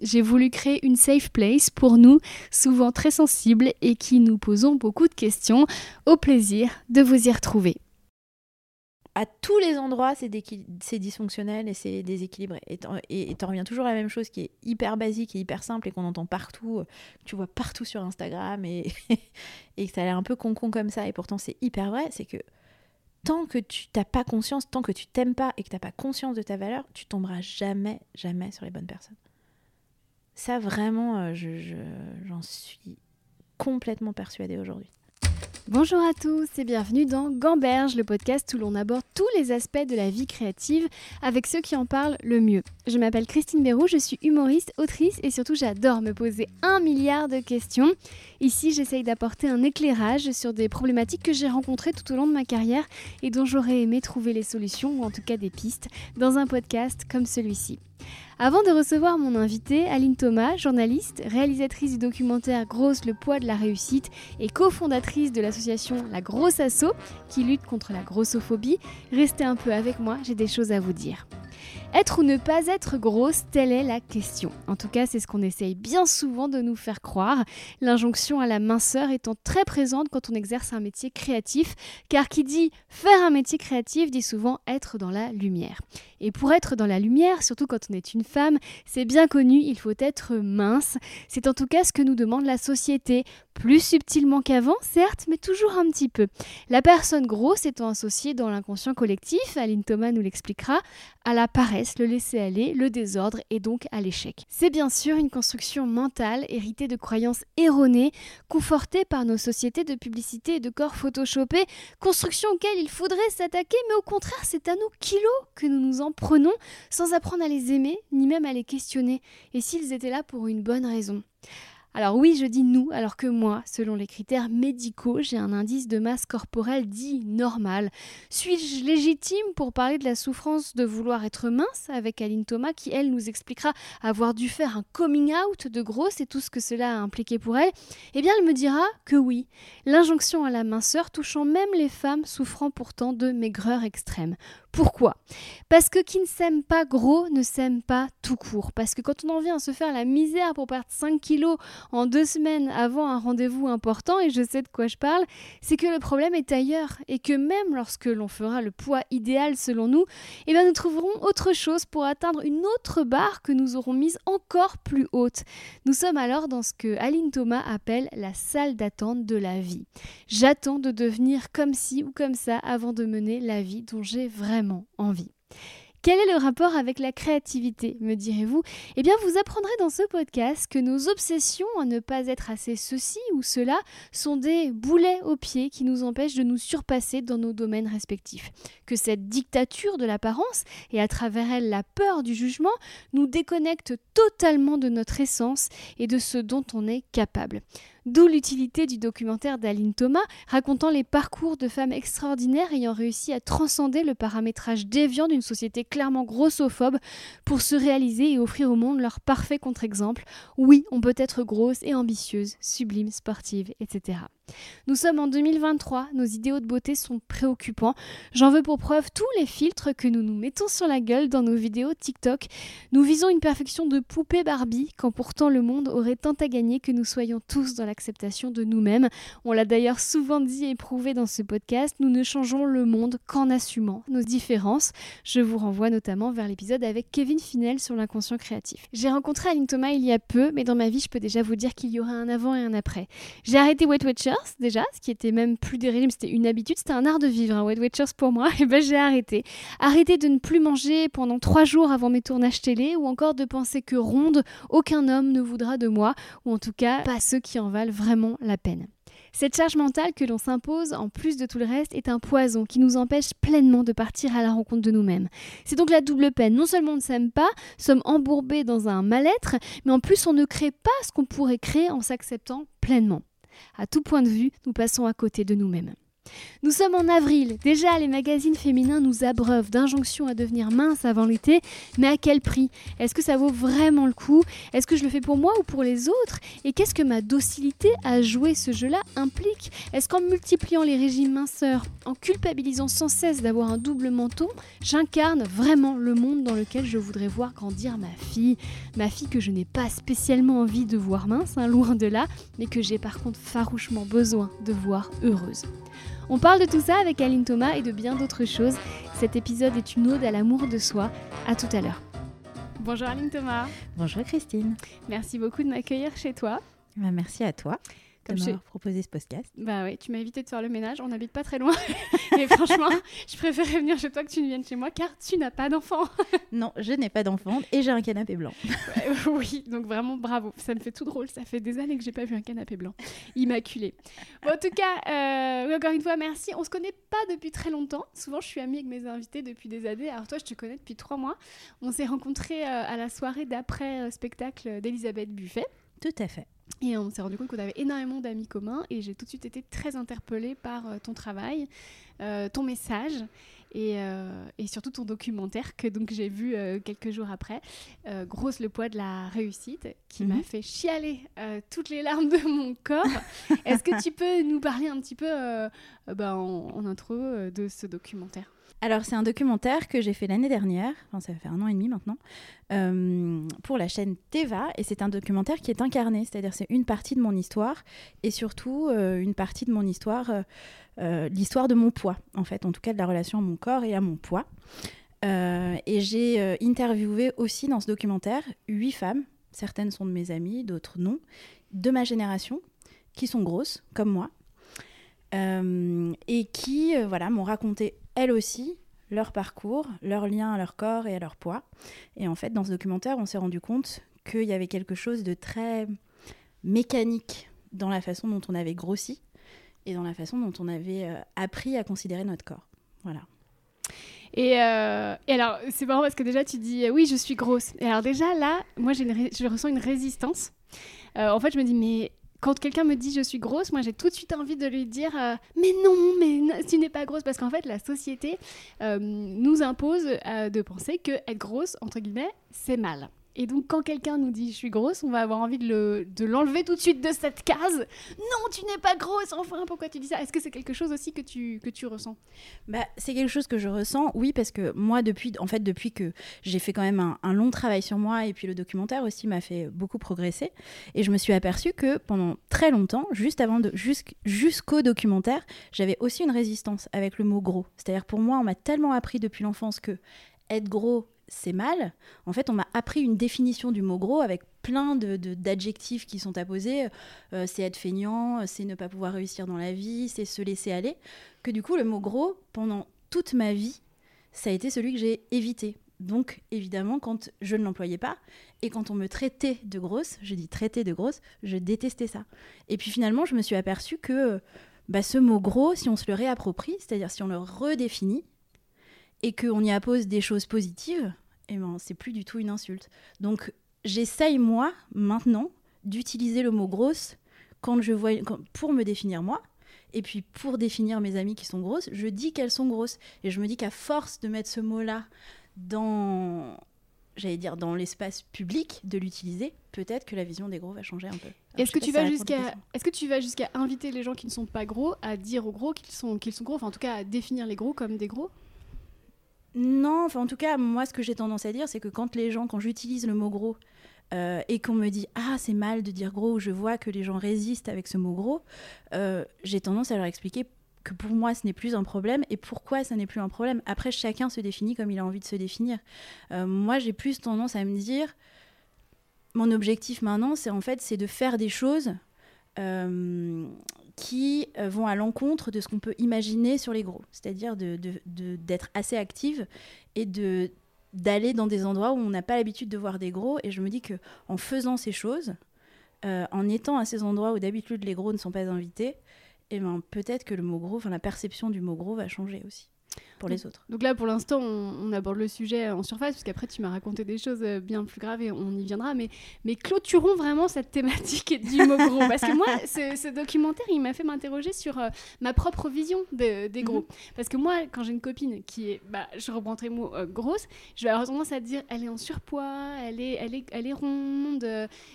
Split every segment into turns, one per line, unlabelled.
J'ai voulu créer une safe place pour nous, souvent très sensibles et qui nous posons beaucoup de questions. Au plaisir de vous y retrouver
à tous les endroits, c'est dysfonctionnel et c'est déséquilibré. Et t'en reviens toujours à la même chose qui est hyper basique et hyper simple et qu'on entend partout, que tu vois partout sur Instagram et, et que ça a l'air un peu con-con comme ça. Et pourtant, c'est hyper vrai. C'est que tant que tu n'as pas conscience, tant que tu t'aimes pas et que tu n'as pas conscience de ta valeur, tu tomberas jamais, jamais sur les bonnes personnes. Ça, vraiment, euh, j'en suis complètement persuadée aujourd'hui.
Bonjour à tous et bienvenue dans Gamberge, le podcast où l'on aborde tous les aspects de la vie créative avec ceux qui en parlent le mieux. Je m'appelle Christine Béroux, je suis humoriste, autrice et surtout j'adore me poser un milliard de questions. Ici, j'essaye d'apporter un éclairage sur des problématiques que j'ai rencontrées tout au long de ma carrière et dont j'aurais aimé trouver les solutions ou en tout cas des pistes dans un podcast comme celui-ci. Avant de recevoir mon invité, Aline Thomas, journaliste, réalisatrice du documentaire Grosse le poids de la réussite et cofondatrice de l'association La Grosse Asso qui lutte contre la grossophobie, restez un peu avec moi, j'ai des choses à vous dire. Être ou ne pas être grosse, telle est la question. En tout cas, c'est ce qu'on essaye bien souvent de nous faire croire, l'injonction à la minceur étant très présente quand on exerce un métier créatif, car qui dit faire un métier créatif dit souvent être dans la lumière. Et pour être dans la lumière, surtout quand on est une femme, c'est bien connu, il faut être mince. C'est en tout cas ce que nous demande la société, plus subtilement qu'avant, certes, mais toujours un petit peu. La personne grosse étant associée dans l'inconscient collectif, Aline Thomas nous l'expliquera, à la paresse, le laisser aller, le désordre et donc à l'échec. C'est bien sûr une construction mentale héritée de croyances erronées, confortée par nos sociétés de publicité et de corps photoshopés, construction auxquelles il faudrait s'attaquer, mais au contraire, c'est à nous kilos que nous nous en prenons sans apprendre à les aimer, ni même à les questionner, et s'ils étaient là pour une bonne raison. Alors oui, je dis nous, alors que moi, selon les critères médicaux, j'ai un indice de masse corporelle dit normal. Suis-je légitime pour parler de la souffrance de vouloir être mince avec Aline Thomas qui, elle, nous expliquera avoir dû faire un coming out de grosse et tout ce que cela a impliqué pour elle? Eh bien, elle me dira que oui. L'injonction à la minceur touchant même les femmes souffrant pourtant de maigreur extrême. Pourquoi? Parce que qui ne s'aime pas gros ne s'aime pas tout court. Parce que quand on en vient à se faire la misère pour perdre 5 kilos en deux semaines avant un rendez-vous important, et je sais de quoi je parle, c'est que le problème est ailleurs. Et que même lorsque l'on fera le poids idéal selon nous, eh bien nous trouverons autre chose pour atteindre une autre barre que nous aurons mise encore plus haute. Nous sommes alors dans ce que Aline Thomas appelle la salle d'attente de la vie. J'attends de devenir comme ci ou comme ça avant de mener la vie dont j'ai vraiment envie. Quel est le rapport avec la créativité, me direz-vous? Eh bien, vous apprendrez dans ce podcast que nos obsessions à ne pas être assez ceci ou cela sont des boulets aux pieds qui nous empêchent de nous surpasser dans nos domaines respectifs. Que cette dictature de l'apparence, et à travers elle la peur du jugement, nous déconnecte totalement de notre essence et de ce dont on est capable. D'où l'utilité du documentaire d'Aline Thomas, racontant les parcours de femmes extraordinaires ayant réussi à transcender le paramétrage déviant d'une société clairement grossophobe pour se réaliser et offrir au monde leur parfait contre-exemple. Oui, on peut être grosse et ambitieuse, sublime, sportive, etc. Nous sommes en 2023, nos idéaux de beauté sont préoccupants. J'en veux pour preuve tous les filtres que nous nous mettons sur la gueule dans nos vidéos TikTok. Nous visons une perfection de poupée Barbie, quand pourtant le monde aurait tant à gagner que nous soyons tous dans l'acceptation de nous-mêmes. On l'a d'ailleurs souvent dit et prouvé dans ce podcast, nous ne changeons le monde qu'en assumant nos différences. Je vous renvoie notamment vers l'épisode avec Kevin Finel sur l'inconscient créatif. J'ai rencontré Aline Thomas il y a peu, mais dans ma vie, je peux déjà vous dire qu'il y aura un avant et un après. J'ai arrêté Wet Watcher déjà, ce qui était même plus des régimes, c'était une habitude, c'était un art de vivre, un Weight Watchers pour moi, et ben j'ai arrêté. Arrêté de ne plus manger pendant trois jours avant mes tournages télé, ou encore de penser que ronde, aucun homme ne voudra de moi, ou en tout cas pas ceux qui en valent vraiment la peine. Cette charge mentale que l'on s'impose, en plus de tout le reste, est un poison qui nous empêche pleinement de partir à la rencontre de nous-mêmes. C'est donc la double peine. Non seulement on ne s'aime pas, sommes embourbés dans un mal-être, mais en plus on ne crée pas ce qu'on pourrait créer en s'acceptant pleinement. À tout point de vue, nous passons à côté de nous-mêmes. Nous sommes en avril. Déjà, les magazines féminins nous abreuvent d'injonctions à devenir minces avant l'été. Mais à quel prix? Est-ce que ça vaut vraiment le coup? Est-ce que je le fais pour moi ou pour les autres? Et qu'est-ce que ma docilité à jouer ce jeu-là implique? Est-ce qu'en multipliant les régimes minceurs, en culpabilisant sans cesse d'avoir un double menton, j'incarne vraiment le monde dans lequel je voudrais voir grandir ma fille? Ma fille que je n'ai pas spécialement envie de voir mince, hein, loin de là, mais que j'ai par contre farouchement besoin de voir heureuse. On parle de tout ça avec Aline Thomas et de bien d'autres choses. Cet épisode est une ode à l'amour de soi. À tout à l'heure. Bonjour Aline Thomas.
Bonjour Christine.
Merci beaucoup de m'accueillir chez toi.
Bah, merci à toi de m'avoir proposé ce podcast.
Bah oui, tu m'as invité de faire le ménage, on n'habite pas très loin. Et franchement, je préférais venir chez toi que tu ne viennes chez moi car tu n'as pas d'enfant.
non, je n'ai pas d'enfant et j'ai un canapé blanc.
oui, donc vraiment bravo. Ça me fait tout drôle. Ça fait des années que j'ai pas vu un canapé blanc. Immaculé. Bon, en tout cas, euh, encore une fois, merci. On se connaît pas depuis très longtemps. Souvent, je suis amie avec mes invités depuis des années. Alors toi, je te connais depuis trois mois. On s'est rencontrés euh, à la soirée d'après euh, spectacle d'Elisabeth Buffet.
Tout à fait.
Et on s'est rendu compte qu'on avait énormément d'amis communs et j'ai tout de suite été très interpellée par euh, ton travail, euh, ton message et, euh, et, surtout ton documentaire que donc j'ai vu quelques jours après, Grosse le poids de la réussite, qui m'a mhm. fait chialer toutes les larmes de mon corps. Est-ce que tu peux nous parler un petit peu bah, en, en, intro de ce documentaire?
Alors, c'est un documentaire que j'ai fait l'année dernière, enfin, ça fait un an et demi maintenant, euh, pour la chaîne Teva. Et c'est un documentaire qui est incarné, c'est-à-dire c'est une partie de mon histoire et surtout euh, une partie de mon histoire, euh, l'histoire de mon poids, en fait, en tout cas de la relation à mon corps et à mon poids. et j'ai interviewé aussi dans ce documentaire huit femmes, certaines sont de mes amies, d'autres non, de ma génération, qui sont grosses, comme moi. et qui voilà m'ont raconté elles aussi, leur parcours, leur lien à leur corps et à leur poids. Et en fait, dans ce documentaire, on s'est rendu compte qu'il y avait quelque chose de très mécanique dans la façon dont on avait grossi et dans la façon dont on avait euh, appris à considérer notre corps. Voilà.
Et, euh, alors, c'est marrant parce que déjà, tu dis oui, je suis grosse. Et alors, déjà, là, moi, je ressens une résistance. Euh, en fait, je me dis, mais quand quelqu'un me dit je suis grosse, moi j'ai tout de suite envie de lui dire euh, mais non, mais tu n'es pas grosse parce qu'en fait la société euh, nous impose euh, de penser que être grosse entre guillemets c'est mal. Et donc, quand quelqu'un nous dit je suis grosse, on va avoir envie de l'enlever tout de suite de cette case. Non, tu n'es pas grosse, enfin, pourquoi tu dis ça? Est-ce que c'est quelque chose aussi que tu, que tu ressens?
Bah, C'est quelque chose que je ressens, oui, parce que moi, depuis, en fait, depuis que j'ai fait quand même un, long travail sur moi, et puis le documentaire aussi m'a fait beaucoup progresser, et je me suis aperçue que pendant très longtemps, juste avant de, jusqu'au documentaire, j'avais aussi une résistance avec le mot gros. C'est-à-dire, pour moi, on m'a tellement appris depuis l'enfance que être gros, c'est mal. En fait, on m'a appris une définition du mot gros avec plein d'adjectifs de, qui sont apposés. Euh, c'est être feignant, c'est ne pas pouvoir réussir dans la vie, c'est se laisser aller. Que du coup, le mot gros, pendant toute ma vie, ça a été celui que j'ai évité. Donc, évidemment, quand je ne l'employais pas et quand on me traitait de grosse, je dis traiter de grosse, je détestais ça. Et puis finalement, je me suis aperçue que bah, ce mot gros, si on se le réapproprie, c'est-à-dire si on le redéfinit, et qu'on y appose des choses positives, eh ben, c'est plus du tout une insulte. Donc j'essaye, moi, maintenant, d'utiliser le mot grosse quand je vois, pour me définir moi. Et puis pour définir mes amies qui sont grosses, je dis qu'elles sont grosses. Et je me dis qu'à force de mettre ce mot-là dans, j'allais dire, dans l'espace public, de l'utiliser, peut-être que la vision des gros va changer un peu.
Est-ce que, tu vas jusqu'à, est-ce que tu vas jusqu'à inviter les gens qui ne sont pas gros à dire aux gros qu'ils sont, qu'ils sont gros, enfin en tout cas à définir les gros comme des gros?
Non, en tout cas, moi ce que j'ai tendance à dire, c'est que quand les gens, quand j'utilise le mot gros, euh, et qu'on me dit ah c'est mal de dire gros, je vois que les gens résistent avec ce mot gros, euh, j'ai tendance à leur expliquer que pour moi ce n'est plus un problème et pourquoi ça n'est plus un problème. Après chacun se définit comme il a envie de se définir. Euh, moi j'ai plus tendance à me dire mon objectif maintenant c'est en fait c'est de faire des choses qui euh, vont à l'encontre de ce qu'on peut imaginer sur les gros, c'est-à-dire d'être de, assez active et de d'aller dans des endroits où on n'a pas l'habitude de voir des gros. Et je me dis que en faisant ces choses, euh, en étant à ces endroits où d'habitude les gros ne sont pas invités, eh ben, peut-être que le mot gros, enfin la perception du mot gros va changer aussi. Pour les autres.
Donc là, pour l'instant, on, aborde le sujet en surface, parce qu'après, tu m'as raconté des choses euh, bien plus graves et on y viendra. Mais, mais clôturons vraiment cette thématique du mot gros. parce que moi, ce, documentaire, il m'a fait m'interroger sur euh, ma propre vision des gros. Mhm. Parce que moi, quand j'ai une copine qui est, bah, je reprends le mot, euh, grosse, je vais avoir tendance à dire elle est en surpoids, elle est, elle est, elle est ronde,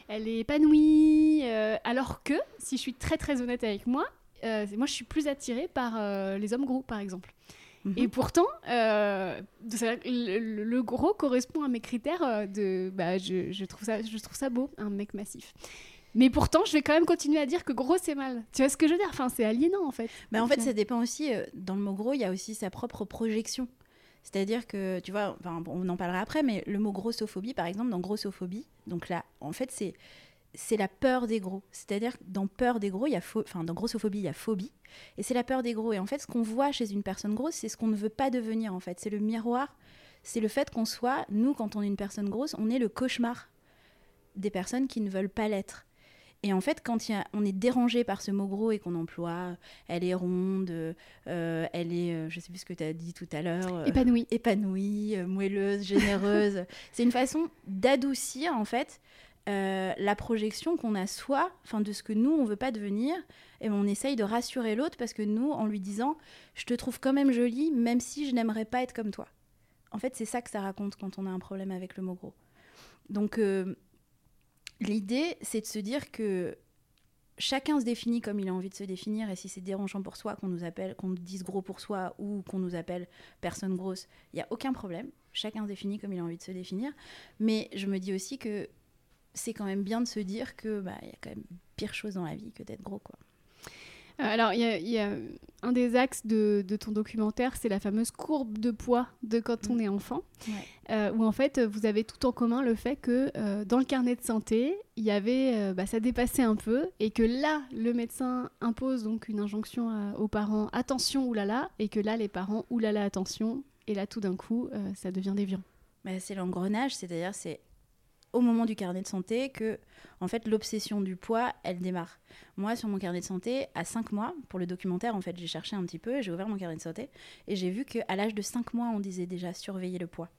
elle est épanouie. alors que, si je suis très très honnête avec moi, moi, je suis plus attirée par les hommes gros, par exemple. Mhm. Et pourtant, euh, le, gros correspond à mes critères euh, de. Bah, je, je, trouve ça, je trouve ça beau, un mec massif. Mais pourtant, je vais quand même continuer à dire que gros, c'est mal. Tu vois ce que je veux dire? Enfin, c'est aliénant, en fait.
Mais en fait, ça dépend aussi. Euh, dans le mot gros, il y a aussi sa propre projection. C'est-à-dire que, tu vois, enfin, on en parlera après, mais le mot grossophobie, par exemple, dans grossophobie, donc là, en fait, c'est c'est la peur des gros. C'est-à-dire que dans peur des gros, il y a enfin dans grossophobie, il y a phobie, et c'est la peur des gros. Et en fait, ce qu'on voit chez une personne grosse, c'est ce qu'on ne veut pas devenir. En fait, c'est le miroir, c'est le fait qu'on soit, nous, quand on est une personne grosse, on est le cauchemar des personnes qui ne veulent pas l'être. Et en fait, quand on est dérangé par ce mot gros et qu'on emploie, elle est ronde, euh, elle est, euh, je sais plus ce que tu as dit tout à l'heure,
euh, épanouie,
épanouie, moelleuse, généreuse, c'est une façon d'adoucir en fait euh, la projection qu'on a soi, enfin de ce que nous on veut pas devenir, et on essaye de rassurer l'autre parce que nous, en lui disant, je te trouve quand même jolie, même si je n'aimerais pas être comme toi. En fait, c'est ça que ça raconte quand on a un problème avec le mot gros. Donc euh, l'idée, c'est de se dire que chacun se définit comme il a envie de se définir, et si c'est dérangeant pour soi qu'on nous appelle, qu'on dise gros pour soi ou qu'on nous appelle personne grosse, il y a aucun problème. Chacun se définit comme il a envie de se définir. Mais je me dis aussi que c'est quand même bien de se dire que bah il y a quand même pire chose dans la vie que d'être gros quoi.
Euh, alors, il y, a un des axes de, ton documentaire, c'est la fameuse courbe de poids de quand on mm. est enfant, euh, où en fait, vous avez tout en commun le fait que euh, dans le carnet de santé, il y avait, bah, ça dépassait un peu, et que là, le médecin impose donc une injonction aux parents, attention, oulala, et que là, les parents, oulala, attention, et là, tout d'un coup, ça devient déviant.
Bah, c'est l'engrenage, c'est-à-dire c'est au moment du carnet de santé que en fait l'obsession du poids elle démarre. Moi sur mon carnet de santé à 5 mois pour le documentaire en fait j'ai cherché un petit peu, j'ai ouvert mon carnet de santé et j'ai vu qu'à l'âge de 5 mois on disait déjà surveiller le poids.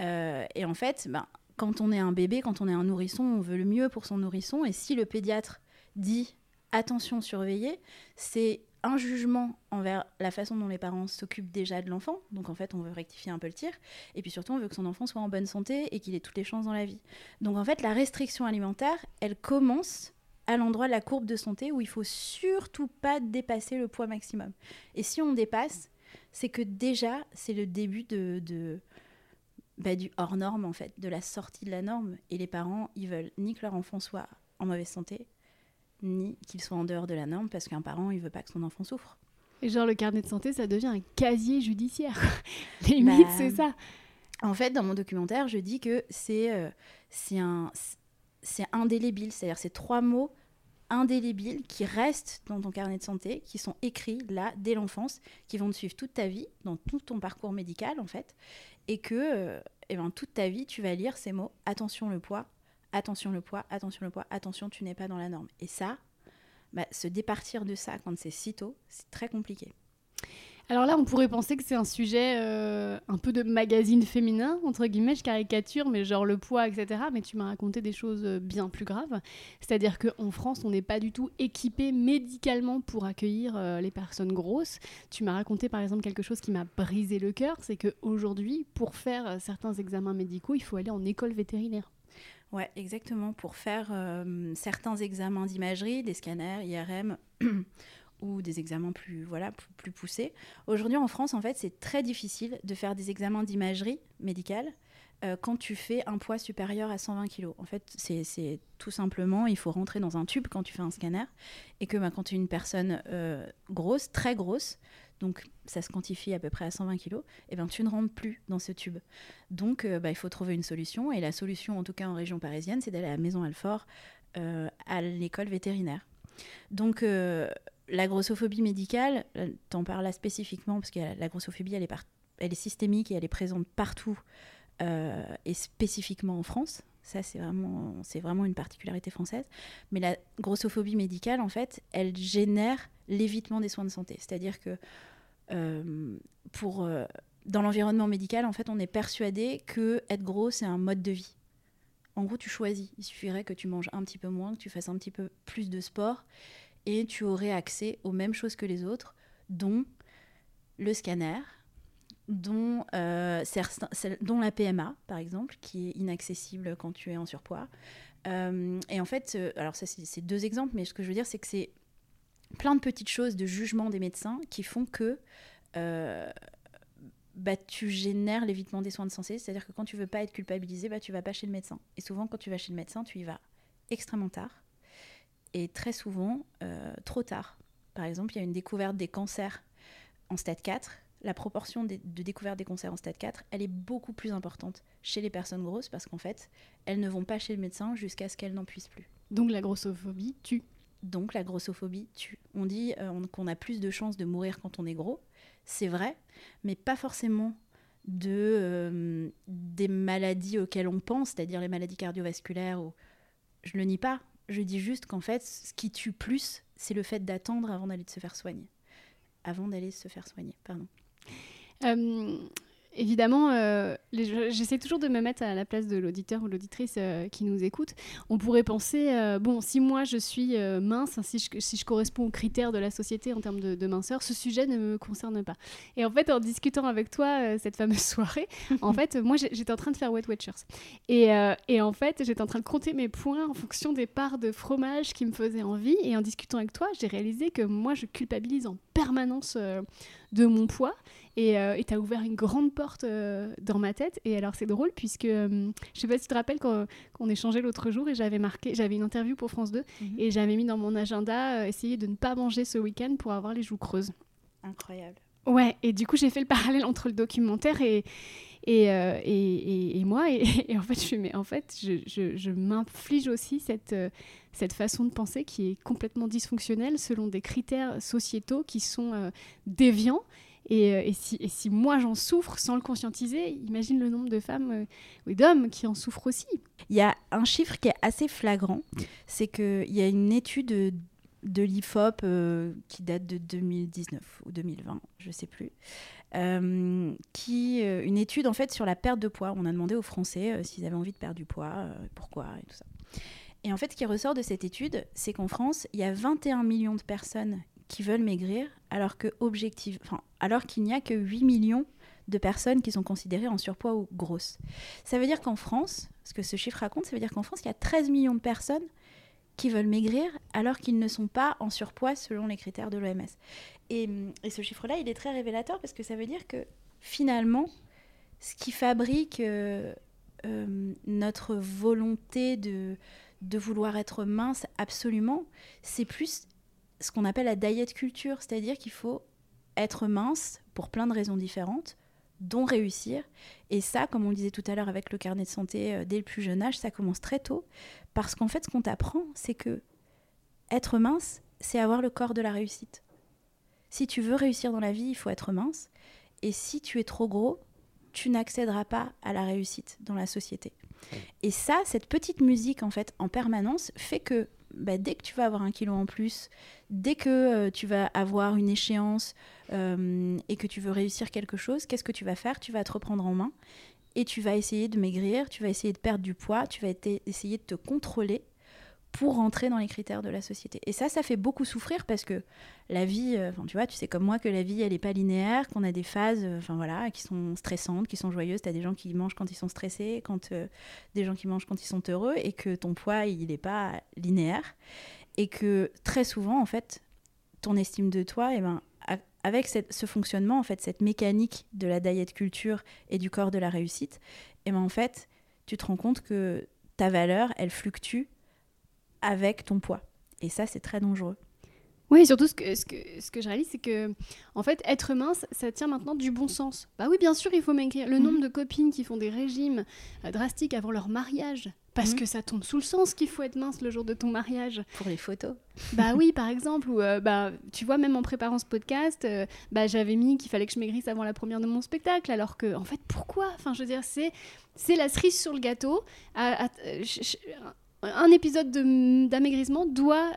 Euh, et en fait ben, quand on est un bébé, quand on est un nourrisson, on veut le mieux pour son nourrisson et si le pédiatre dit attention surveiller, c'est un jugement envers la façon dont les parents s'occupent déjà de l'enfant. Donc en fait, on veut rectifier un peu le tir. Et puis surtout, on veut que son enfant soit en bonne santé et qu'il ait toutes les chances dans la vie. Donc en fait, la restriction alimentaire, elle commence à l'endroit de la courbe de santé où il faut surtout pas dépasser le poids maximum. Et si on dépasse, c'est que déjà, c'est le début de, bah, du hors norme en fait, de la sortie de la norme. Et les parents, ils veulent ni que leur enfant soit en mauvaise santé, ni qu'il soit en dehors de la norme parce qu'un parent, il veut pas que son enfant souffre.
Et genre, le carnet de santé, ça devient un casier judiciaire. Limite, bah, c'est ça.
En fait, dans mon documentaire, je dis que c'est euh, c'est un c'est indélébile, c'est-à-dire c'est trois mots indélébiles qui restent dans ton carnet de santé, qui sont écrits là dès l'enfance, qui vont te suivre toute ta vie, dans tout ton parcours médical en fait, et que euh, eh ben, toute ta vie tu vas lire ces mots attention le poids, attention le poids, attention le poids, attention tu n'es pas dans la norme. Et ça, bah, se départir de ça quand c'est si tôt, c'est très compliqué.
Alors là, on pourrait penser que c'est un sujet euh, un peu de magazine féminin, entre guillemets, je caricature, mais genre le poids, etc. Mais tu m'as raconté des choses euh, bien plus graves. C'est-à-dire qu'en France, on n'est pas du tout équipé médicalement pour accueillir euh, les personnes grosses. Tu m'as raconté par exemple quelque chose qui m'a brisé le cœur, c'est qu'aujourd'hui, pour faire certains examens médicaux, il faut aller en école vétérinaire.
Ouais, exactement. Pour faire euh, certains examens d'imagerie, des scanners, IRM ou des examens plus, voilà, plus, poussés. Aujourd'hui, en France, en fait, c'est très difficile de faire des examens d'imagerie médicale euh, quand tu fais un poids supérieur à 120 kg. En fait, c'est tout simplement, il faut rentrer dans un tube quand tu fais un scanner et que bah, quand tu es une personne euh, grosse, très grosse, donc ça se quantifie à peu près à 120 kg, et ben tu ne rentres plus dans ce tube. Donc euh, bah, il faut trouver une solution, et la solution, en tout cas en région parisienne, c'est d'aller à la Maison Alfort, euh, à l'école vétérinaire. Donc euh, la grossophobie médicale, t'en parles là spécifiquement, parce que la grossophobie, elle est, systémique et elle est présente partout, et spécifiquement en France. Ça, c'est vraiment, une particularité française. Mais la grossophobie médicale, en fait, elle génère l'évitement des soins de santé. C'est-à-dire que pour, euh, dans l'environnement médical, en fait, on est persuadé que être gros, c'est un mode de vie. En gros, tu choisis. Il suffirait que tu manges un petit peu moins, que tu fasses un petit peu plus de sport, et tu aurais accès aux mêmes choses que les autres, dont le scanner, dont, euh, la PMA, par exemple, qui est inaccessible quand tu es en surpoids. Euh, et en fait, euh, alors ça, c'est deux exemples, mais ce que je veux dire, c'est que c'est plein de petites choses de jugement des médecins qui font que bah, tu génères l'évitement des soins de santé. C'est-à-dire que quand tu veux pas être culpabilisé, bah, tu vas pas chez le médecin. Et souvent, quand tu vas chez le médecin, tu y vas extrêmement tard. Et très souvent, trop tard. Par exemple, il y a une découverte des cancers en stade 4 la proportion de, découverte des cancers en stade 4, elle est beaucoup plus importante chez les personnes grosses parce qu'en fait, elles ne vont pas chez le médecin jusqu'à ce qu'elles n'en puissent plus.
Donc la grossophobie tue.
Donc la grossophobie tue. On dit euh, qu'on a plus de chances de mourir quand on est gros, c'est vrai, mais pas forcément de euh, des maladies auxquelles on pense, c'est-à-dire les maladies cardiovasculaires. Ou... Je le nie pas, je dis juste qu'en fait, ce qui tue plus, c'est le fait d'attendre avant d'aller se faire soigner. Avant d'aller se faire soigner, pardon.
Euh, évidemment, euh, j'essaie toujours de me mettre à la place de l'auditeur ou l'auditrice euh, qui nous écoute. On pourrait penser, euh, bon, si moi je suis mince, si je, si je, corresponds aux critères de la société en termes de, minceur, ce sujet ne me concerne pas. Et en fait, en discutant avec toi cette fameuse soirée, en fait, moi j'étais en train de faire Wet Watchers. Et, et en fait, j'étais en train de compter mes points en fonction des parts de fromage qui me faisaient envie. Et en discutant avec toi, j'ai réalisé que moi je culpabilise en permanence de mon poids. Et euh, tu as ouvert une grande porte euh, dans ma tête. Et alors, c'est drôle, puisque euh, je sais pas si tu te rappelles qu'on échangeait l'autre jour et j'avais marqué, j'avais une interview pour France 2 mhm. et j'avais mis dans mon agenda essayer de ne pas manger ce week-end pour avoir les joues creuses.
Incroyable.
Ouais, et du coup, j'ai fait le parallèle entre le documentaire et, et, et, et, moi. Et, en fait, je, mais en fait, je, je, je m'inflige aussi cette, cette façon de penser qui est complètement dysfonctionnelle selon des critères sociétaux qui sont déviants euh, et, si, moi j'en souffre sans le conscientiser, imagine le nombre de femmes euh, ou d'hommes qui en souffrent aussi.
Il y a un chiffre qui est assez flagrant, c'est qu'il y a une étude de, l'IFOP euh, qui date de 2019 ou 2020, je ne sais plus, qui une étude en fait sur la perte de poids. On a demandé aux Français s'ils avaient envie de perdre du poids, pourquoi et tout ça. Et en fait, ce qui ressort de cette étude, c'est qu'en France, il y a 21 millions de personnes qui veulent maigrir, alors que enfin, alors qu'il n'y a que 8 millions de personnes qui sont considérées en surpoids ou grosses. Ça veut dire qu'en France, ce que ce chiffre raconte, ça veut dire qu'en France, il y a 13 millions de personnes qui veulent maigrir alors qu'ils ne sont pas en surpoids selon les critères de l'OMS. Et, et, ce chiffre-là, il est très révélateur parce que ça veut dire que finalement, ce qui fabrique euh, euh, notre volonté de vouloir être mince absolument, c'est plus ce qu'on appelle la diet culture, c'est-à-dire qu'il faut être mince pour plein de raisons différentes, dont réussir. Et ça, comme on le disait tout à l'heure avec le carnet de santé euh, dès le plus jeune âge, ça commence très tôt, parce qu'en fait, ce qu'on t'apprend, c'est que être mince, c'est avoir le corps de la réussite. Si tu veux réussir dans la vie, il faut être mince. Et si tu es trop gros, tu n'accéderas pas à la réussite dans la société. Et ça, cette petite musique en fait en permanence fait que bah, dès que tu vas avoir un kilo en plus, dès que euh, tu vas avoir une échéance euh, et que tu veux réussir quelque chose, qu'est-ce que tu vas faire? Tu vas te reprendre en main et tu vas essayer de maigrir, tu vas essayer de perdre du poids, tu vas essayer de te contrôler pour rentrer dans les critères de la société. Et ça, ça fait beaucoup souffrir parce que la vie, euh, tu vois, tu sais comme moi que la vie, elle n'est pas linéaire, qu'on a des phases, enfin voilà, qui sont stressantes, qui sont joyeuses. Tu as des gens qui mangent quand ils sont stressés, quand euh, des gens qui mangent quand ils sont heureux, et que ton poids, il n'est pas linéaire, et que très souvent, en fait, ton estime de toi, eh ben, avec ce fonctionnement, en fait, cette mécanique de la diet culture et du corps de la réussite, et eh ben, en fait, tu te rends compte que ta valeur, elle fluctue avec ton poids. Et ça, c'est très dangereux.
Oui, surtout ce que, ce que, ce que je réalise, c'est que, en fait, être mince, ça tient maintenant du bon sens. Bah oui, bien sûr, il faut maigrir. Le mhm. nombre de copines qui font des régimes euh, drastiques avant leur mariage, parce mhm. que ça tombe sous le sens qu'il faut être mince le jour de ton mariage.
Pour les photos.
Bah oui, par exemple, ou euh, bah, tu vois, même en préparant ce podcast, euh, bah, j'avais mis qu'il fallait que je maigrisse avant la première de mon spectacle, alors que, en fait, pourquoi? Enfin, je veux dire, c'est, c'est la cerise sur le gâteau. à, un épisode de- d'amaigrissement doit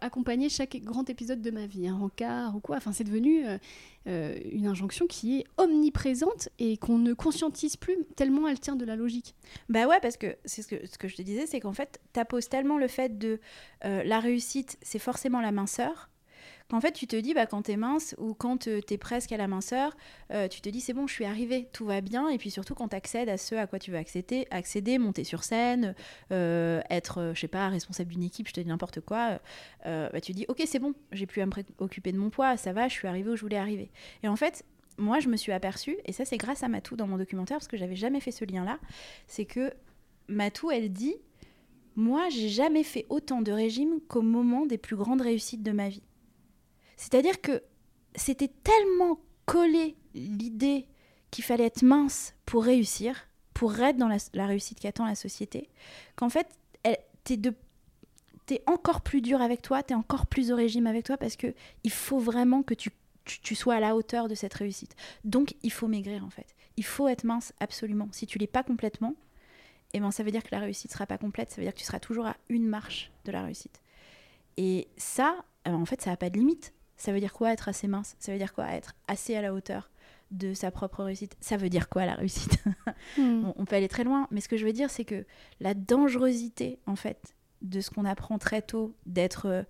accompagner chaque grand épisode de ma vie, un rencard ou quoi. Enfin, c'est devenu euh, euh, une injonction qui est omniprésente et qu'on ne conscientise plus tellement elle tient de la logique.
Bah ouais, parce que c'est ce que, ce que je te disais, c'est qu'en fait, t'apposes tellement le fait de euh, la réussite, c'est forcément la minceur, qu'en fait, tu te dis, bah, quand t'es mince ou quand euh, t'es presque à la minceur, euh, tu te dis, c'est bon, je suis arrivée, tout va bien. Et puis surtout, quand t'accèdes à ce à quoi tu veux accéder, accéder monter sur scène, euh, être, je sais pas, responsable d'une équipe, je te dis n'importe quoi, euh, bah, tu dis, ok, c'est bon, j'ai plus à me préoccuper de mon poids, ça va, je suis arrivée où je voulais arriver. Et en fait, moi, je me suis aperçue, et ça, c'est grâce à Matou dans mon documentaire, parce que j'avais jamais fait ce lien-là, c'est que Matou, elle dit Moi, j'ai jamais fait autant de régime qu'au moment des plus grandes réussites de ma vie. C'est-à-dire que c'était tellement collé l'idée qu'il fallait être mince pour réussir, pour être dans la, réussite qu'attend la société, qu'en fait, t'es de encore plus dur avec toi, t'es encore plus au régime avec toi parce que il faut vraiment que tu, sois à la hauteur de cette réussite. Donc il faut maigrir en fait. Il faut être mince absolument. Si tu l'es pas complètement, eh ben, ça veut dire que la réussite sera pas complète. Ça veut dire que tu seras toujours à une marche de la réussite. Et ça, eh ben, en fait, ça n'a pas de limite. Ça veut dire quoi être assez mince? Ça veut dire quoi être assez à la hauteur de sa propre réussite? Ça veut dire quoi la réussite? Bon, on peut aller très loin, mais ce que je veux dire, c'est que la dangerosité, en fait, de ce qu'on apprend très tôt, d'être, euh,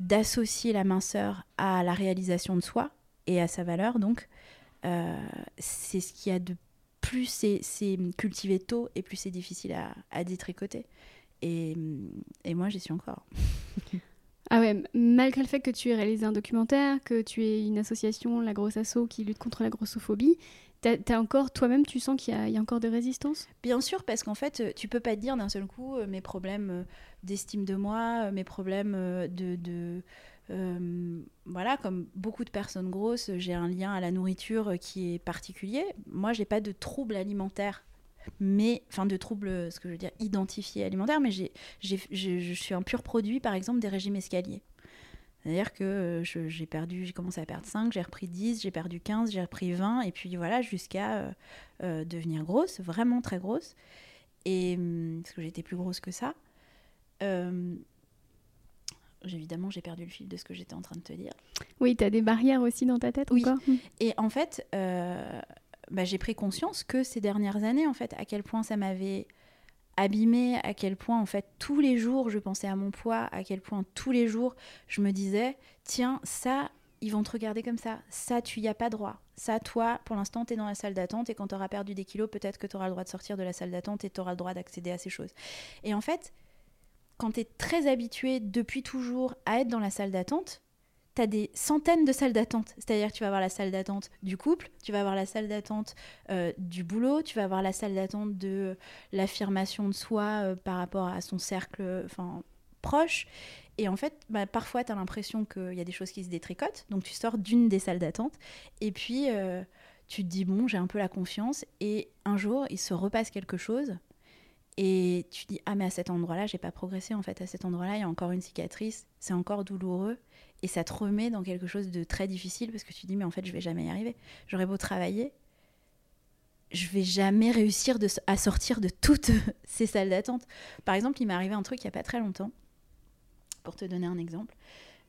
d'associer la minceur à la réalisation de soi et à sa valeur, donc, euh, c'est ce qu'il y a de plus c'est, c'est cultivé tôt et plus c'est difficile à, à détricoter. Et, et moi, j'y suis encore.
Ah ouais, malgré le fait que tu aies réalisé un documentaire, que tu aies une association, la Grosse Asso, qui lutte contre la grossophobie, t'as encore, toi-même, tu sens qu'il y, a- encore des résistances
Bien sûr, parce qu'en fait, euh, tu peux pas te dire d'un seul coup euh, mes problèmes euh, d'estime de moi, mes problèmes de, de voilà, comme beaucoup de personnes grosses, j'ai un lien à la nourriture qui est particulier. Moi, j'ai pas de troubles alimentaires, mais enfin de troubles, euh, ce que je veux dire, identifiés alimentaires, mais j'ai, j'ai, je, je suis un pur produit, par exemple, des régimes escaliers. C'est-à-dire que euh, je- j'ai perdu, j'ai commencé à perdre 5, j'ai repris 10, j'ai perdu 15, j'ai repris 20, et puis voilà, jusqu'à euh, euh, devenir grosse, vraiment très grosse. Et hum, parce que j'étais plus grosse que ça. Euh, évidemment, j'ai perdu le fil de ce que j'étais en train de te dire.
Oui, t'as des barrières aussi dans ta tête
Oui.
encore?
Et en fait, euh, bah, j'ai pris conscience que ces dernières années, en fait, à quel point ça m'avait abîmée, à quel point, en fait, tous les jours, je pensais à mon poids, à quel point tous les jours, je me disais, tiens, ça, ils vont te regarder comme ça. Ça, tu y as pas droit. Ça, toi, pour l'instant, tu es dans la salle d'attente et quand tu auras perdu des kilos, peut-être que tu auras le droit de sortir de la salle d'attente et tu auras le droit d'accéder à ces choses. Et en fait, quand tu es très habitué depuis toujours à être dans la salle d'attente, tu as des centaines de salles d'attente. C'est-à-dire que tu vas avoir la salle d'attente du couple, tu vas avoir la salle d'attente euh, du boulot, tu vas avoir la salle d'attente de l'affirmation de soi euh, par rapport à son cercle proche. Et en fait, bah, parfois, tu as l'impression qu'il y a des choses qui se détricotent. Donc, tu sors d'une des salles d'attente. Et puis, euh, tu te dis, bon, j'ai un peu la confiance. Et un jour, il se repasse quelque chose. Et tu dis, ah, mais à cet endroit-là, j'ai pas progressé. En fait, à cet endroit-là, il y a encore une cicatrice. C'est encore douloureux. Et ça te remet dans quelque chose de très difficile parce que tu te dis, mais en fait, je vais jamais y arriver. J'aurais beau travailler. Je vais jamais réussir à sortir de toutes ces salles d'attente. Par exemple, il m'est arrivé un truc il y a pas très longtemps. Pour te donner un exemple.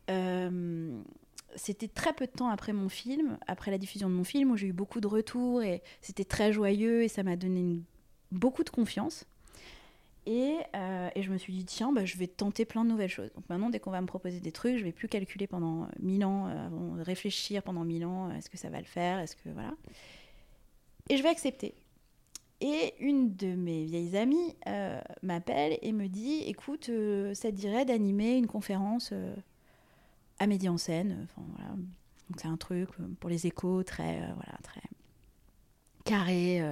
Euh, c'était très peu de temps après mon film, après la diffusion de mon film, où j'ai eu beaucoup de retours et c'était très joyeux et ça m'a donné beaucoup de confiance. Et, euh, et je me suis dit, tiens, bah, je vais tenter plein de nouvelles choses. Donc maintenant, dès qu'on va me proposer des trucs, je vais plus calculer pendant mille ans, euh, réfléchir pendant mille ans, euh, est-ce que ça va le faire, est-ce que voilà. Et je vais accepter. Et une de mes vieilles amies m'appelle et me dit, écoute, ça te dirait d'animer une conférence à Midi en scène. Donc c'est un truc pour les échos très, voilà, très carré.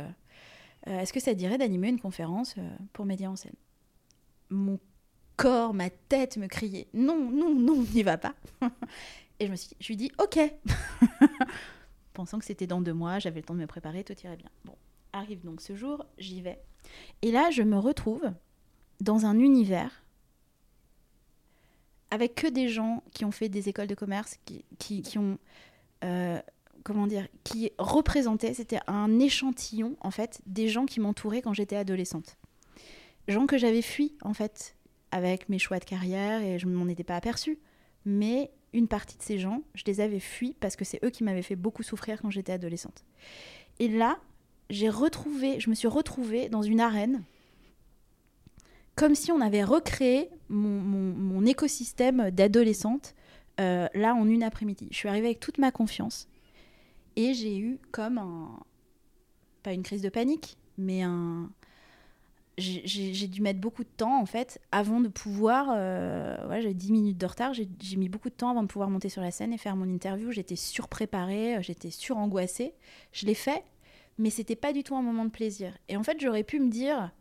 Euh. Est-ce que ça dirait d'animer une conférence euh, pour Média en scène? Mon corps, ma tête me criait non, non, non, n'y va pas. Et je me suis dit, je lui dis ok, pensant que c'était dans deux mois, j'avais le temps de me préparer, tout irait bien. Bon, arrive donc ce jour, j'y vais. Et là, je me retrouve dans un univers avec que des gens qui ont fait des écoles de commerce, qui ont euh, comment dire, qui représentait, c'était un échantillon en fait des gens qui m'entouraient quand j'étais adolescente. gens que j'avais fui en fait avec mes choix de carrière et je ne m'en étais pas aperçue. Mais une partie de ces gens, je les avais fuis parce que c'est eux qui m'avaient fait beaucoup souffrir quand j'étais adolescente. Et là, j'ai retrouvé, je me suis retrouvée dans une arène comme si on avait recréé mon, écosystème d'adolescente euh, là en une après-midi. Je suis arrivée avec toute ma confiance et j'ai eu comme un pas une crise de panique, mais un j'ai dû mettre beaucoup de temps en fait avant de pouvoir euh, j'ai 10 minutes de retard j'ai mis beaucoup de temps avant de pouvoir monter sur la scène et faire mon interview. J'étais surpréparée euh, j'étais surangoissée. Je l'ai fait mais c'était pas du tout un moment de plaisir. Et en fait j'aurais pu me dire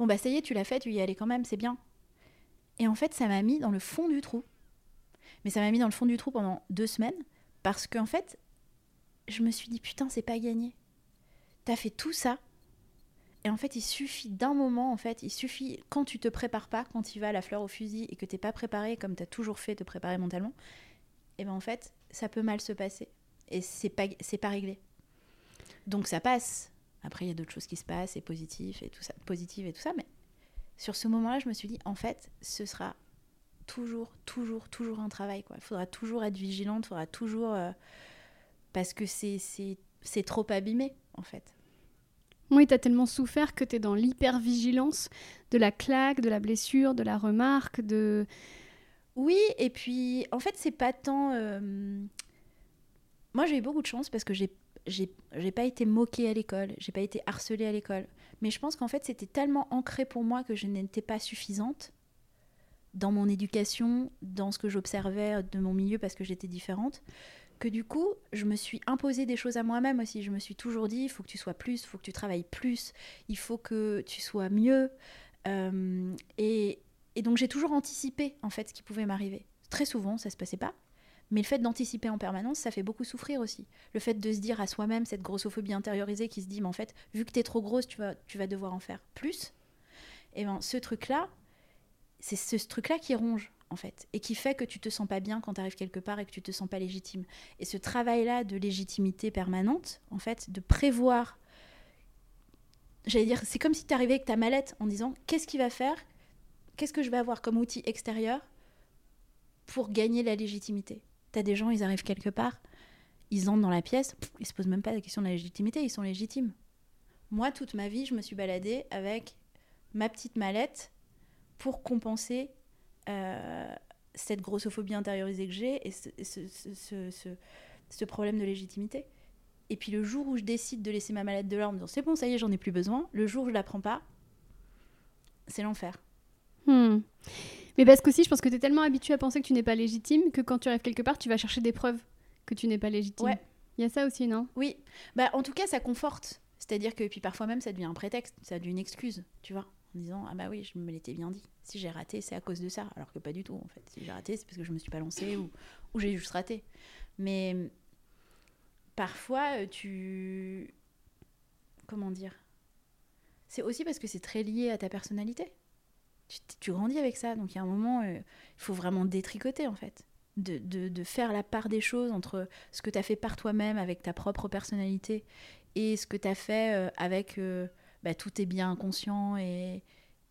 bon bah ça y est tu l'as fait tu y allais quand même c'est bien. Et en fait ça m'a mis dans le fond du trou. Mais ça m'a mis dans le fond du trou pendant deux semaines parce qu'en fait je me suis dit putain c'est pas gagné t'as fait tout ça et en fait, il suffit d'un moment, en fait, il suffit quand tu te prépares pas, quand tu vas à la fleur au fusil et que t'es pas préparé comme tu as toujours fait, te préparer mentalement, et eh ben en fait, ça peut mal se passer et c'est pas c'est pas réglé. Donc ça passe. Après, il y a d'autres choses qui se passent, et positif et tout ça, positive et tout ça, mais sur ce moment-là, je me suis dit, en fait, ce sera toujours, toujours, toujours un travail. Quoi. Il faudra toujours être vigilante, il faudra toujours. Euh, parce que c'est trop abîmé, en fait.
Oui, tu as tellement souffert que tu es dans l'hypervigilance de la claque, de la blessure, de la remarque, de...
Oui, et puis en fait, c'est pas tant... Euh, moi, j'ai eu beaucoup de chance parce que j'ai j'ai pas été moquée à l'école, j'ai pas été harcelée à l'école. Mais je pense qu'en fait, c'était tellement ancré pour moi que je n'étais pas suffisante dans mon éducation, dans ce que j'observais de mon milieu parce que j'étais différente, que du coup, je me suis imposé des choses à moi-même aussi. Je me suis toujours dit, il faut que tu sois plus, il faut que tu travailles plus, il faut que tu sois mieux. Euh, et, donc j'ai toujours anticipé en fait ce qui pouvait m'arriver. Très souvent, ça se passait pas. Mais le fait d'anticiper en permanence, ça fait beaucoup souffrir aussi. Le fait de se dire à soi-même cette grossophobie intériorisée qui se dit, mais en fait, vu que tu es trop grosse, tu vas, tu vas devoir en faire plus. Et ben ce truc-là, c'est ce truc-là qui ronge et qui fait que tu te sens pas bien quand tu arrives quelque part et que tu te sens pas légitime. Et ce travail-là de légitimité permanente, en fait, de prévoir, j'allais dire, c'est comme si tu arrivais avec ta mallette en disant qu'est-ce qu'il va faire, qu'est-ce que je vais avoir comme outil extérieur pour gagner la légitimité? Tu as des gens, ils arrivent quelque part, ils entrent dans la pièce, ils se posent même pas la question de la légitimité, ils sont légitimes. Moi, toute ma vie, je me suis baladée avec ma petite mallette pour compenser cette grossophobie intériorisée que j'ai et ce, problème de légitimité. Et puis le jour où je décide de laisser ma mallette de l'or en me disant c'est bon, ça y est, j'en ai plus besoin, le jour où je la prends pas, c'est l'enfer.
Hmm. Mais parce qu'aussi, je pense que tu es tellement habitué à penser que tu n'es pas légitime que quand tu arrives quelque part, tu vas chercher des preuves que tu n'es pas légitime.
Ouais.
Il y a ça aussi, non?
Oui. Bah, en tout cas, ça conforte. C'est-à-dire que, puis parfois même, ça devient un prétexte, ça devient une excuse, tu vois en disant ah bah oui je me l'étais bien dit. Si j'ai raté c'est à cause de ça. Alors que pas du tout en fait. Si j'ai raté c'est parce que je me suis pas lancée ou, ou j'ai juste raté. Mais parfois euh, tu comment dire c'est aussi parce que c'est très lié à ta personnalité. Tu, grandis avec ça. Donc il y a un moment euh, il faut vraiment détricoter en fait. De, de, de, faire la part des choses entre ce que tu as fait par toi-même avec ta propre personnalité et ce que tu as fait euh, avec bah, tout est bien inconscient et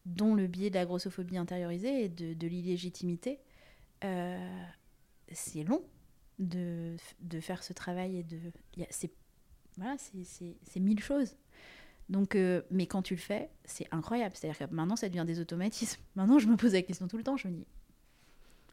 dont le biais de la grossophobie intériorisée et de, l'illégitimité, euh, c'est long de, de, faire ce travail et de c'est voilà c'est mille choses. Donc euh, mais quand tu le fais c'est incroyable. C'est à dire que maintenant ça devient des automatismes. Maintenant je me pose la question tout le temps. Je me dis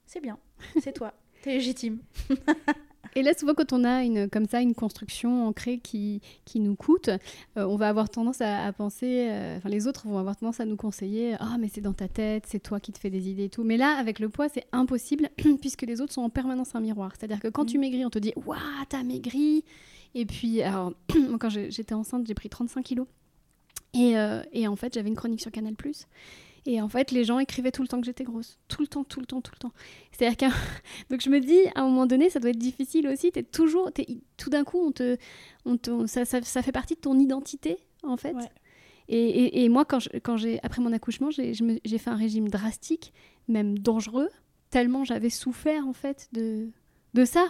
c'est bien. C'est toi. T'es légitime
Et là, souvent, quand on a une, comme ça une construction ancrée qui, qui nous coûte, euh, on va avoir tendance à, penser, euh, enfin, les autres vont avoir tendance à nous conseiller Ah, mais c'est dans ta tête, c'est toi qui te fais des idées et tout. Mais là, avec le poids, c'est impossible puisque les autres sont en permanence un miroir. C'est-à-dire que quand tu mm. maigris, on te dit Waouh, t'as maigri Et puis, alors, quand j'étais enceinte, j'ai pris 35 kilos. Et, euh, et en fait, j'avais une chronique sur Canal. Et en fait, les gens écrivaient tout le temps que j'étais grosse. Tout le temps, tout le temps, tout le temps. C'est-à-dire que. Donc je me dis, à un moment donné, ça doit être difficile aussi. Es toujours. Es... Tout d'un coup, on te... On te... Ça, ça, ça, fait partie de ton identité, en fait. Et, et, et, moi, quand quand j'ai après mon accouchement, j'ai fait un régime drastique, même dangereux, tellement j'avais souffert, en fait, de, de ça.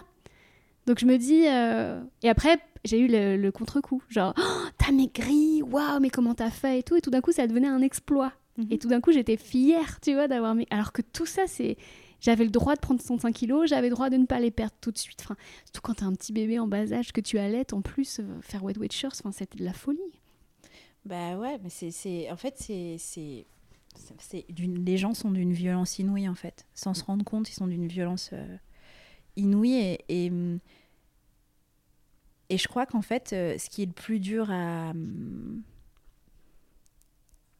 Donc je me dis. Euh, et après, j'ai eu le, contre-coup. Genre, oh, t'as maigri, waouh, mais comment t'as fait et tout. Et tout d'un coup, ça devenait un exploit
Mhm.
Et tout d'un coup, j'étais fière, tu vois, d'avoir mis. Alors que tout ça, c'est. J'avais le droit de prendre 65 kilos, j'avais le droit de ne pas les perdre tout de suite. Enfin, surtout quand t'as un petit bébé en bas âge que tu allaites, en plus, euh, faire Wet Watchers, enfin, c'était de la folie.
Bah ouais, mais c'est, en fait, c'est, les gens sont d'une violence inouïe en fait, sans se rendre compte, ils sont d'une violence euh, inouïe et, et, et je crois qu'en fait, euh, ce qui est le plus dur à,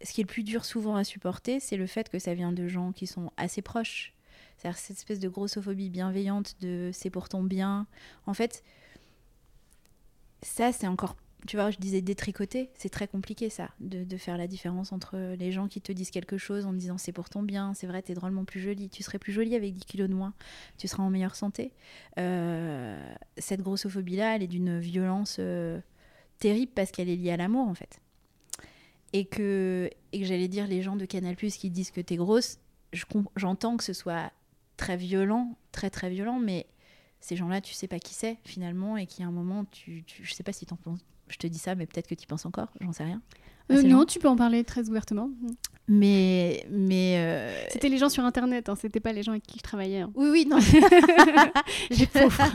ce qui est le plus dur souvent à supporter, c'est le fait que ça vient de gens qui sont assez proches. C'est-à-dire cette espèce de grossophobie bienveillante de c'est pour ton bien. En fait, ça c'est encore tu vois, je disais détricoter, c'est très compliqué ça, de, faire la différence entre les gens qui te disent quelque chose en te disant c'est pour ton bien, c'est vrai, t'es drôlement plus jolie, tu serais plus jolie avec 10 kilos de moins, tu seras en meilleure santé. Euh, cette grossophobie-là, elle est d'une violence euh, terrible parce qu'elle est liée à l'amour en fait. Et que, et que j'allais dire les gens de Canal Plus qui disent que t'es grosse, j'entends que ce soit très violent, très très violent, mais ces gens-là, tu sais pas qui c'est finalement, et qu'il y a un moment, tu, tu- je sais pas si t'en penses. Je te dis ça, mais peut-être que tu penses encore, j'en sais rien.
Euh, non, tu peux en parler très ouvertement.
Mais, mais euh,
C'était les gens sur Internet, hein, c'était pas les gens avec qui je travaillais. hein.
oui, oui, non.
Pauvres.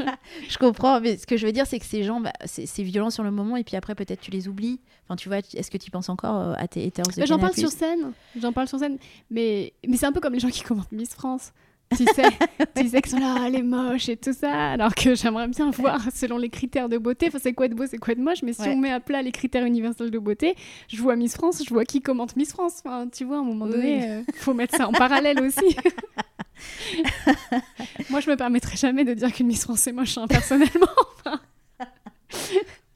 je comprends, mais ce que je veux dire, c'est que ces gens, bah, c'est violent sur le moment, et puis après, peut-être tu les oublies. Enfin, tu vois, est-ce que tu penses encore euh, à tes haters
J'en parle sur scène, j'en parle sur scène, mais, mais c'est un peu comme les gens qui commentent Miss France. Tu sais, tu sais que sont là, elle est moche et tout ça, alors que j'aimerais bien voir selon les critères de beauté. Enfin, c'est quoi de beau, c'est quoi de moche, mais si
Ouais.
on met à plat les critères universels de beauté, je vois Miss France, je vois qui commente Miss France. Enfin, tu vois, à un moment
Oui.
donné, euh, faut mettre ça en parallèle aussi. Moi, je me permettrai jamais de dire qu'une Miss France est moche, hein, personnellement.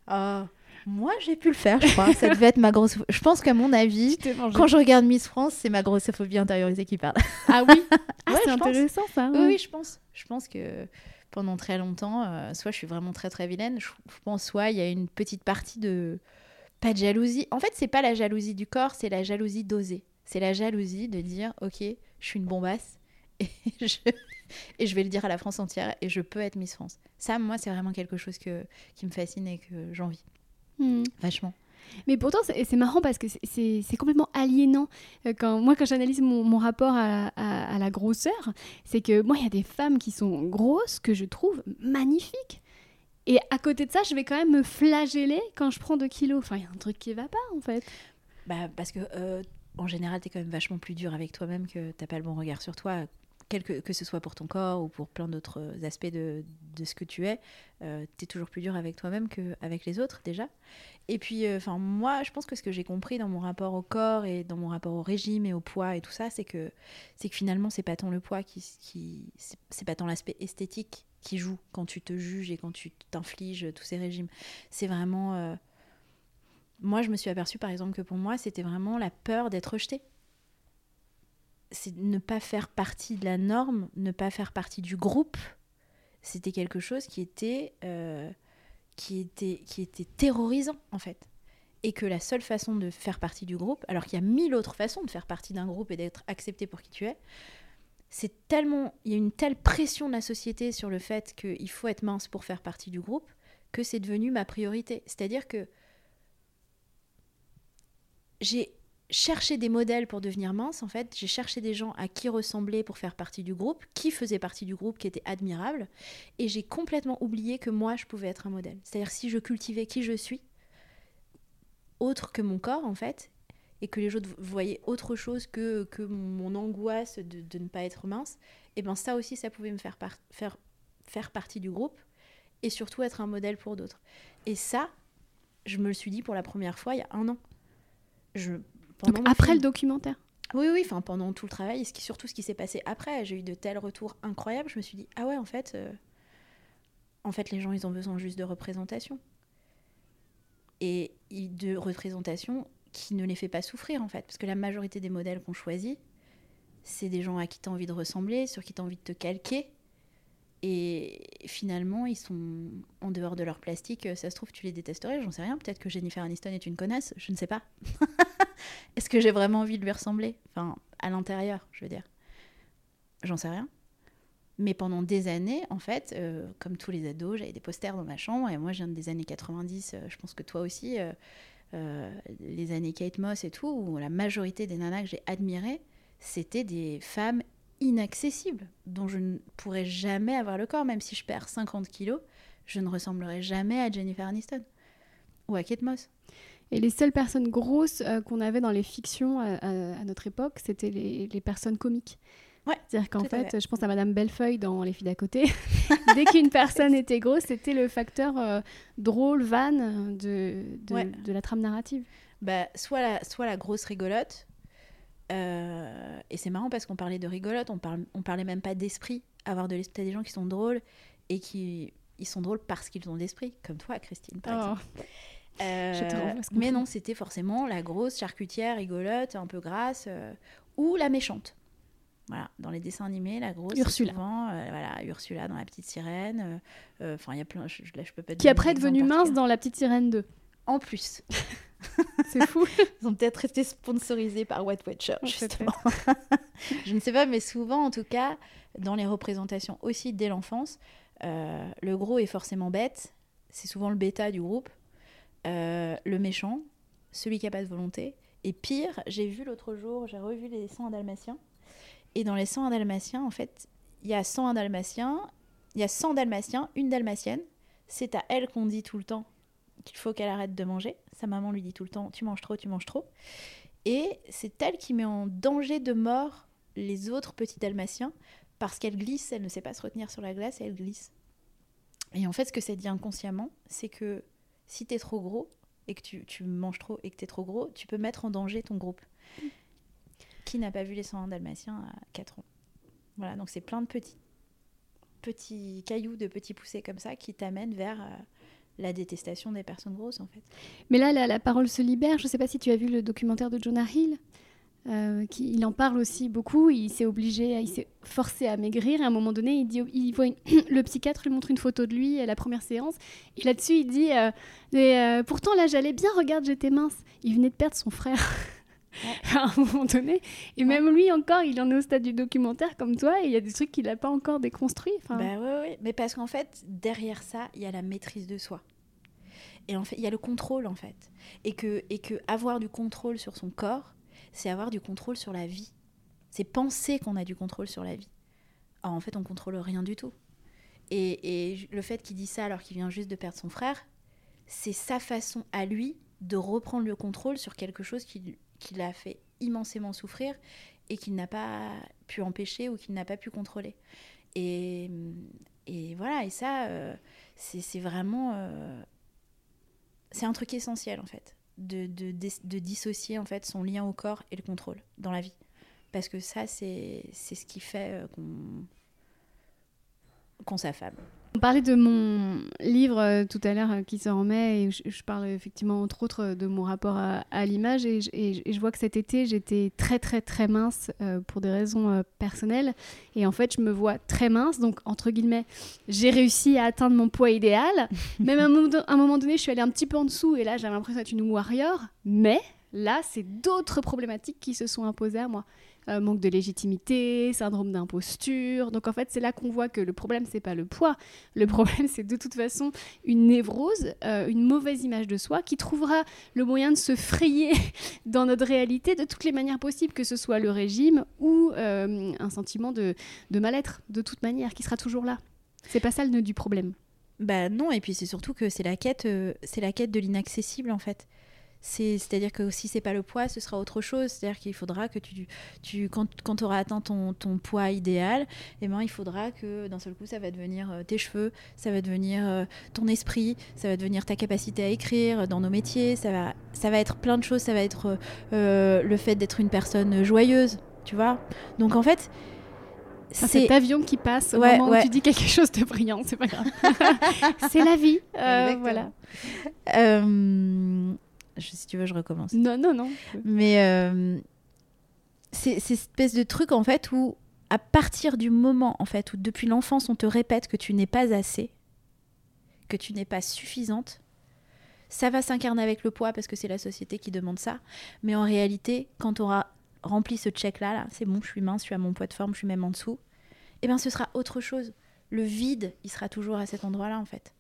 Ah, moi, j'ai pu le faire, je crois. Ça devait être ma grosse. Je pense qu'à mon avis, quand je regarde Miss France, c'est ma grossophobie intériorisée qui parle.
Ah oui, ah,
Ouais,
c'est
je pense.
intéressant ça.
Oui,
ouais.
oui, je pense. Je pense que pendant très longtemps, euh, soit je suis vraiment très très vilaine, je, je pense soit il y a une petite partie de pas de jalousie. En fait, c'est pas la jalousie du corps, c'est la jalousie d'oser. C'est la jalousie de dire OK, je suis une bombasse et je, et je vais le dire à la France entière et je peux être Miss France. Ça, moi, c'est vraiment quelque chose que, qui me fascine et que j'envie
Hmm.
vachement.
Mais pourtant, c'est marrant parce que c'est- complètement aliénant. Euh, Quand, moi, quand j'analyse mon, mon rapport à, à- à la grosseur, c'est que moi, il y a des femmes qui sont grosses que je trouve magnifiques. Et à côté de ça, je vais quand même me flageller quand je prends 2 kilos. Enfin, il y a un truc qui va pas, en fait.
Bah, parce que euh, en général, t'es quand même vachement plus dur avec toi-même que t'as pas le bon regard sur toi, que, ce soit pour ton corps ou pour plein d'autres aspects de, de ce que tu es. Euh, t'es toujours plus dur avec toi-même qu'avec les autres déjà. Et puis, euh, enfin, moi, je pense que ce que j'ai compris dans mon rapport au corps et dans mon rapport au régime et au poids et tout ça, c'est que, c'est que finalement, c'est pas tant le poids qui, qui c'est pas tant l'aspect esthétique qui joue quand tu te juges et quand tu t'infliges tous ces régimes. C'est vraiment euh, moi, je me suis aperçue, par exemple, que pour moi, c'était vraiment la peur d'être rejetée. C'est ne pas faire partie de la norme, ne pas faire partie du groupe. C'était quelque chose qui était, euh, qui était, qui était terrorisant, en fait. Et que la seule façon de faire partie du groupe, alors qu'il y a mille autres façons de faire partie d'un groupe et d'être accepté pour qui tu es, c'est tellement, il y a une telle pression de la société sur le fait qu'il faut être mince pour faire partie du groupe que c'est devenu ma priorité. C'est-à-dire que j'ai cherché des modèles pour devenir mince, en fait. J'ai cherché des gens à qui ressembler pour faire partie du groupe, qui faisaient partie du groupe, qui étaient admirables. Et j'ai complètement oublié que moi, je pouvais être un modèle. C'est-à-dire si je cultivais qui je suis, autre que mon corps, en fait, et que les autres voyaient autre chose que, que mon angoisse de, de ne pas être mince, et ben ça aussi, ça pouvait me faire, faire, faire partie du groupe, et surtout être un modèle pour d'autres. Et ça, je me le suis dit pour la première fois il y a un an. Je,
Donc, après
film.
le documentaire.
Oui, oui, enfin pendant tout le travail, et ce qui, surtout ce qui s'est passé après, j'ai eu de tels retours incroyables, je me suis dit, ah ouais, en fait, euh, en fait, les gens, ils ont besoin juste de représentation. Et de représentation qui ne les fait pas souffrir, en fait. Parce que la majorité des modèles qu'on choisit, c'est des gens à qui tu as envie de ressembler, sur qui tu as envie de te calquer. Et finalement, ils sont en dehors de leur plastique. Euh, Ça se trouve, tu les détesterais, j'en sais rien. Peut-être que Jennifer Aniston est une connasse, je ne sais pas. Est-ce que j'ai vraiment envie de lui ressembler? Enfin, à l'intérieur, je veux dire. J'en sais rien. Mais pendant des années, en fait, euh, comme tous les ados, j'avais des posters dans ma chambre. Et moi, je viens des années 90. euh, je pense que toi aussi. les années Kate Moss et tout, où la majorité des nanas que j'ai admirées, c'était des femmes inaccessibles, dont je ne pourrais jamais avoir le corps, même si je perds 50 kilos, je ne ressemblerai jamais à Jennifer Aniston ou à Kate Moss.
Et les seules personnes grosses euh, qu'on avait dans les fictions à, à- à notre époque, c'était les, les personnes comiques.
Ouais,
C'est-à-dire qu'en fait, je pense à Madame Bellefeuille dans Les filles d'à côté. Dès qu'une personne était grosse, c'était le facteur euh, drôle, van de, de,
Ouais.
de la trame narrative.
bah, soit, la, soit la grosse rigolote, euh, et c'est marrant parce qu'on parlait de rigolote, on, parle, on parlait même pas d'esprit. Avoir de l'esprit, t'as des gens qui sont drôles et qui ils sont drôles parce qu'ils ont de l'esprit, comme toi, Christine, par exemple.
Oh.
Euh,
renvoie ce
mais non, c'était forcément la grosse charcutière rigolote, un peu grasse, euh, ou la méchante. Voilà, dans les dessins animés, la grosse.
Ursula.
Souvent, euh, voilà, Ursula dans La Petite Sirène. euh, euh, Enfin, il y a plein. Je, là, je peux pas
Qui après est devenue mince dans La Petite Sirène 2.
En plus,
C'est fou.
ils ont peut-être été sponsorisés par White Watcher, justement. je ne sais pas, mais souvent, en tout cas, dans les représentations aussi dès l'enfance, euh, le gros est forcément bête. C'est souvent le bêta du groupe. Euh, le méchant, celui qui n'a pas de volonté. Et pire, j'ai vu l'autre jour, j'ai revu les 101 dalmatiens. Et dans les 101 dalmatiens, en fait, il y a 101 dalmatiens, il y a 100 dalmatiens, une dalmatienne. C'est à elle qu'on dit tout le temps qu'il faut qu'elle arrête de manger. Sa maman lui dit tout le temps Tu manges trop, tu manges trop. Et c'est elle qui met en danger de mort les autres petits dalmatiens parce qu'elle glisse, elle ne sait pas se retenir sur la glace et elle glisse. Et en fait, ce que ça dit inconsciemment, c'est que si t'es trop gros et que tu, tu manges trop et que t'es trop gros, tu peux mettre en danger ton groupe. Qui n'a pas vu les 101 dalmatiens à 4 ans Voilà, donc c'est plein de petits, petits cailloux, de petits poussés comme ça qui t'amènent vers euh, la détestation des personnes grosses en fait.
Mais là, la, la parole se libère. Je ne sais pas si tu as vu le documentaire de Jonah Hill. euh, qui, il en parle aussi beaucoup. Il s'est obligé, il s'est forcé à maigrir. Et à un moment donné, il dit, il voit le psychiatre lui montre une photo de lui à la première séance. Et là-dessus, il dit, euh, euh, pourtant là, j'allais bien. Regarde, j'étais mince. Il venait de perdre son frère. à un moment donné. Et même lui encore, il en est au stade du documentaire comme toi. Et il y a des trucs qu'il n'a pas encore déconstruits.
Bah ouais, ouais, mais parce qu'en fait, derrière ça, il y a la maîtrise de soi. Et en fait, il y a le contrôle en fait. Et que, et que avoir du contrôle sur son corps, c'est avoir du contrôle sur la vie. C'est penser qu'on a du contrôle sur la vie. Or, en fait, on contrôle rien du tout. Et, et le fait qu'il dit ça alors qu'il vient juste de perdre son frère, c'est sa façon à lui de reprendre le contrôle sur quelque chose qui, qui l'a fait immensément souffrir et qu'il n'a pas pu empêcher ou qu'il n'a pas pu contrôler. Et, et voilà, et ça, euh, c'est vraiment... euh, c'est un truc essentiel, en fait, de, de, de dissocier, en fait, son lien au corps et le contrôle dans la vie. Parce que ça, c'est ce qui fait euh, qu'on qu'on s'affame.
On parlait de mon livre euh, tout à l'heure euh, qui sort en mai et je, je parle effectivement entre autres de mon rapport à, à l'image et, je- et je- et je vois que cet été j'étais très très très mince euh, pour des raisons personnelles. Et en fait je me vois très mince donc entre guillemets j'ai réussi à atteindre mon poids idéal. Même à un à un moment donné je suis allée un petit peu en dessous et là j'avais l'impression d'être une warrior. Mais là c'est d'autres problématiques qui se sont imposées à moi Euh, manque de légitimité, syndrome d'imposture. Donc en fait, c'est là qu'on voit que le problème, c'est pas le poids. Le problème, c'est de toute façon une névrose, euh, une mauvaise image de soi qui trouvera le moyen de se frayer dans notre réalité de toutes les manières possibles, que ce soit le régime ou euh, un sentiment de, de mal-être, de toute manière, qui sera toujours là. C'est pas ça le nœud du problème.
Bah non, et puis c'est surtout que c'est la quête, euh, c'est la quête de l'inaccessible en fait. C'est, c'est-à-dire que si c'est pas le poids, ce sera autre chose. C'est-à-dire qu'il faudra que tu, tu quand, quand tu auras atteint ton, ton poids idéal, eh ben, il faudra que d'un seul coup, ça va devenir euh, tes cheveux, ça va devenir euh, ton esprit, ça va devenir ta capacité à écrire dans nos métiers, ça va, ça va être plein de choses, ça va être euh, le fait d'être une personne joyeuse, tu vois. Donc en fait, c'est
cet avion qui passe au
Ouais,
moment
ouais.
où tu dis quelque chose de brillant, c'est pas grave. c'est la vie. Euh, voilà.
Euh, je- si tu veux, je recommence.
Non, non, non.
Mais euh, c'est cette espèce de truc en fait où à partir du moment en fait où depuis l'enfance on te répète que tu n'es pas assez, que tu n'es pas suffisante, ça va s'incarner avec le poids parce que c'est la société qui demande ça. Mais en réalité, quand tu auras rempli ce check là, là c'est bon, je suis mince, je suis à mon poids de forme, je suis même en dessous, eh bien ce sera autre chose. Le vide, il sera toujours à cet endroit-là en fait.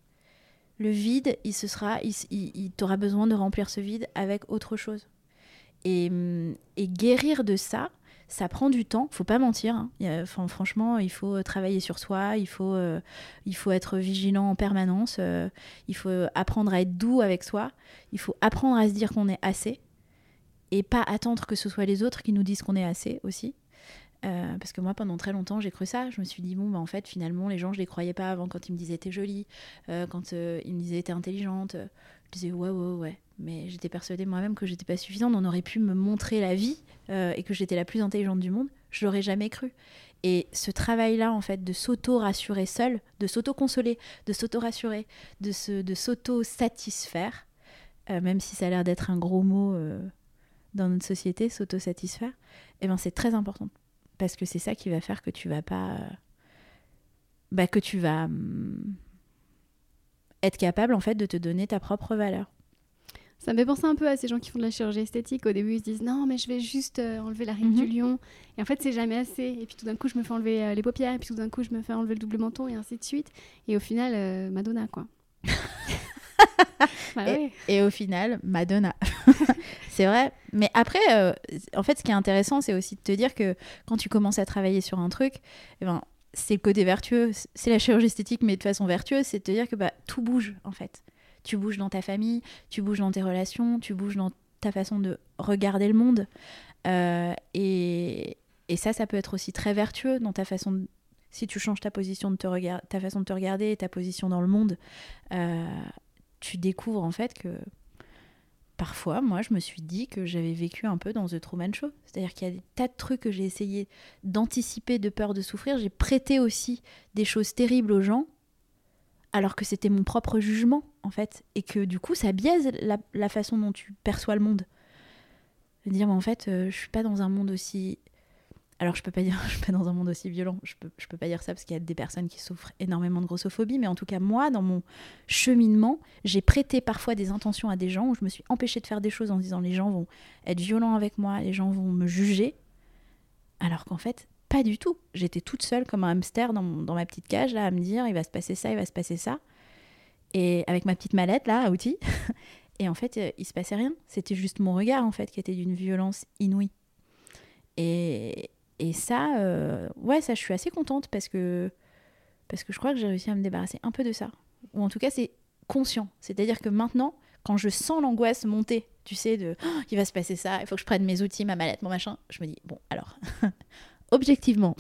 Le vide, il se sera, il, t'aura besoin de remplir ce vide avec autre chose. Et, et guérir de ça, ça prend du temps, faut pas mentir. Hein. franchement, il faut travailler sur soi, il faut, euh, il faut être vigilant en permanence, euh, il faut apprendre à être doux avec soi, il faut apprendre à se dire qu'on est assez et pas attendre que ce soit les autres qui nous disent qu'on est assez aussi. Euh, parce que moi, pendant très longtemps, j'ai cru ça. Je me suis dit, bon, bah, en fait, finalement, les gens, je les croyais pas avant quand ils me disaient t'es jolie, quand ils me disaient t'es intelligente. Je disais ouais, ouais, ouais mais j'étais persuadée moi-même que j'étais pas suffisante. On aurait pu me montrer la vie euh, et que j'étais la plus intelligente du monde. Je l'aurais jamais cru. Et ce travail-là, en fait, de s'auto-rassurer seul, de s'auto-consoler, de s'auto-rassurer, de, de s'auto-satisfaire, euh, même si ça a l'air d'être un gros mot euh, dans notre société, s'auto-satisfaire, eh ben, c'est très important. Parce que c'est ça qui va faire que tu vas pas. Bah, que tu vas hum, être capable, en fait, de te donner ta propre valeur.
Ça me fait penser un peu à ces gens qui font de la chirurgie esthétique. Au début, ils se disent non, mais je vais juste euh, enlever la ride du mhm. lion. Et en fait, c'est jamais assez. Et puis tout d'un coup, je me fais enlever euh, les paupières. Et puis tout d'un coup, je me fais enlever le double menton et ainsi de suite. Et au final, euh, Madonna, quoi.
Bah et, au final, Madonna. c'est vrai. Mais après, en fait, ce qui est intéressant, c'est aussi de te dire que quand tu commences à travailler sur un truc, eh ben, c'est le côté vertueux. C'est la chirurgie esthétique, mais de façon vertueuse. C'est de te dire que bah, tout bouge, en fait. Tu bouges dans ta famille, tu bouges dans tes relations, tu bouges dans ta façon de regarder le monde. Euh, et, et, ça, ça peut être aussi très vertueux dans ta façon de, si tu changes ta position de te regarder, ta façon de te regarder, ta position dans le monde, euh, tu découvres en fait que parfois, moi, je me suis dit que j'avais vécu un peu dans The Truman Show. C'est-à-dire qu'il y a des tas de trucs que j'ai essayé d'anticiper de peur de souffrir. J'ai prêté aussi des choses terribles aux gens alors que c'était mon propre jugement, en fait, et que du coup, ça biaise la, façon dont tu perçois le monde. De dire, mais en fait, euh, je suis pas dans un monde aussi. Alors, je peux pas dire, je suis pas dans un monde aussi violent. Je peux, je peux pas dire ça parce qu'il y a des personnes qui souffrent énormément de grossophobie, mais en tout cas, moi, dans mon cheminement, j'ai prêté parfois des intentions à des gens où je me suis empêchée de faire des choses en disant, les gens vont être violents avec moi, les gens vont me juger, alors qu'en fait, pas du tout. J'étais toute seule comme un hamster dans, ma petite cage, là, à me dire, il va se passer ça, il va se passer ça. Et avec ma petite mallette, là, à outils. et en fait, euh, il se passait rien. C'était juste mon regard, en fait, qui était d'une violence inouïe. Et, et ça, euh, ouais, ça, je suis assez contente parce que, parce que je crois que j'ai réussi à me débarrasser un peu de ça. Ou en tout cas, c'est conscient. C'est-à-dire que maintenant, quand je sens l'angoisse monter, tu sais, de oh, il va se passer ça, il faut que je prenne mes outils, ma mallette, mon machin, je me dis, bon, alors, objectivement,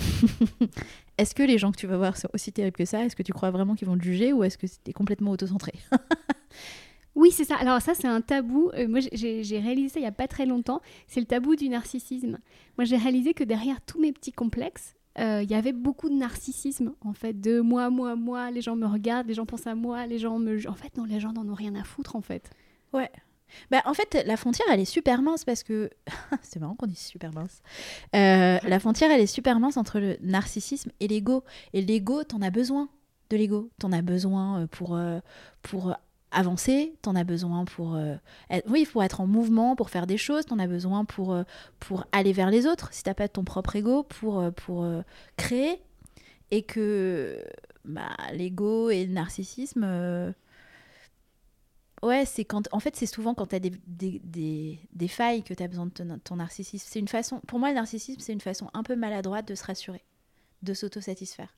est-ce que les gens que tu vas voir sont aussi terribles que ça? Est-ce que tu crois vraiment qu'ils vont te juger ou est-ce que c'était complètement autocentré?
Oui, c'est ça. Alors ça, c'est un tabou. Euh, moi, j'ai réalisé ça il n'y a pas très longtemps. C'est le tabou du narcissisme. Moi, j'ai réalisé que derrière tous mes petits complexes, euh, il y avait beaucoup de narcissisme, en fait, de moi, moi, moi, les gens me regardent, les gens pensent à moi, les gens me... En fait, non, les gens n'en ont rien à foutre, en fait.
Ouais, bah, en fait, la frontière, elle est super mince parce que. c'est marrant qu'on dise super mince. Euh, la frontière, elle est super mince entre le narcissisme et l'ego. Et l'ego, t'en as besoin de l'ego. T'en as besoin pour, pour avancer, t'en as besoin pour. Être... oui, être en mouvement, pour faire des choses, t'en as besoin pour, pour aller vers les autres. Si t'as pas ton propre ego, pour, pour créer. Et que bah, l'ego et le narcissisme Ouais, c'est quand. En fait, c'est souvent quand tu as des, des, des, failles que tu as besoin de ton, narcissisme. C'est une façon. Pour moi, le narcissisme, c'est une façon un peu maladroite de se rassurer, de s'autosatisfaire.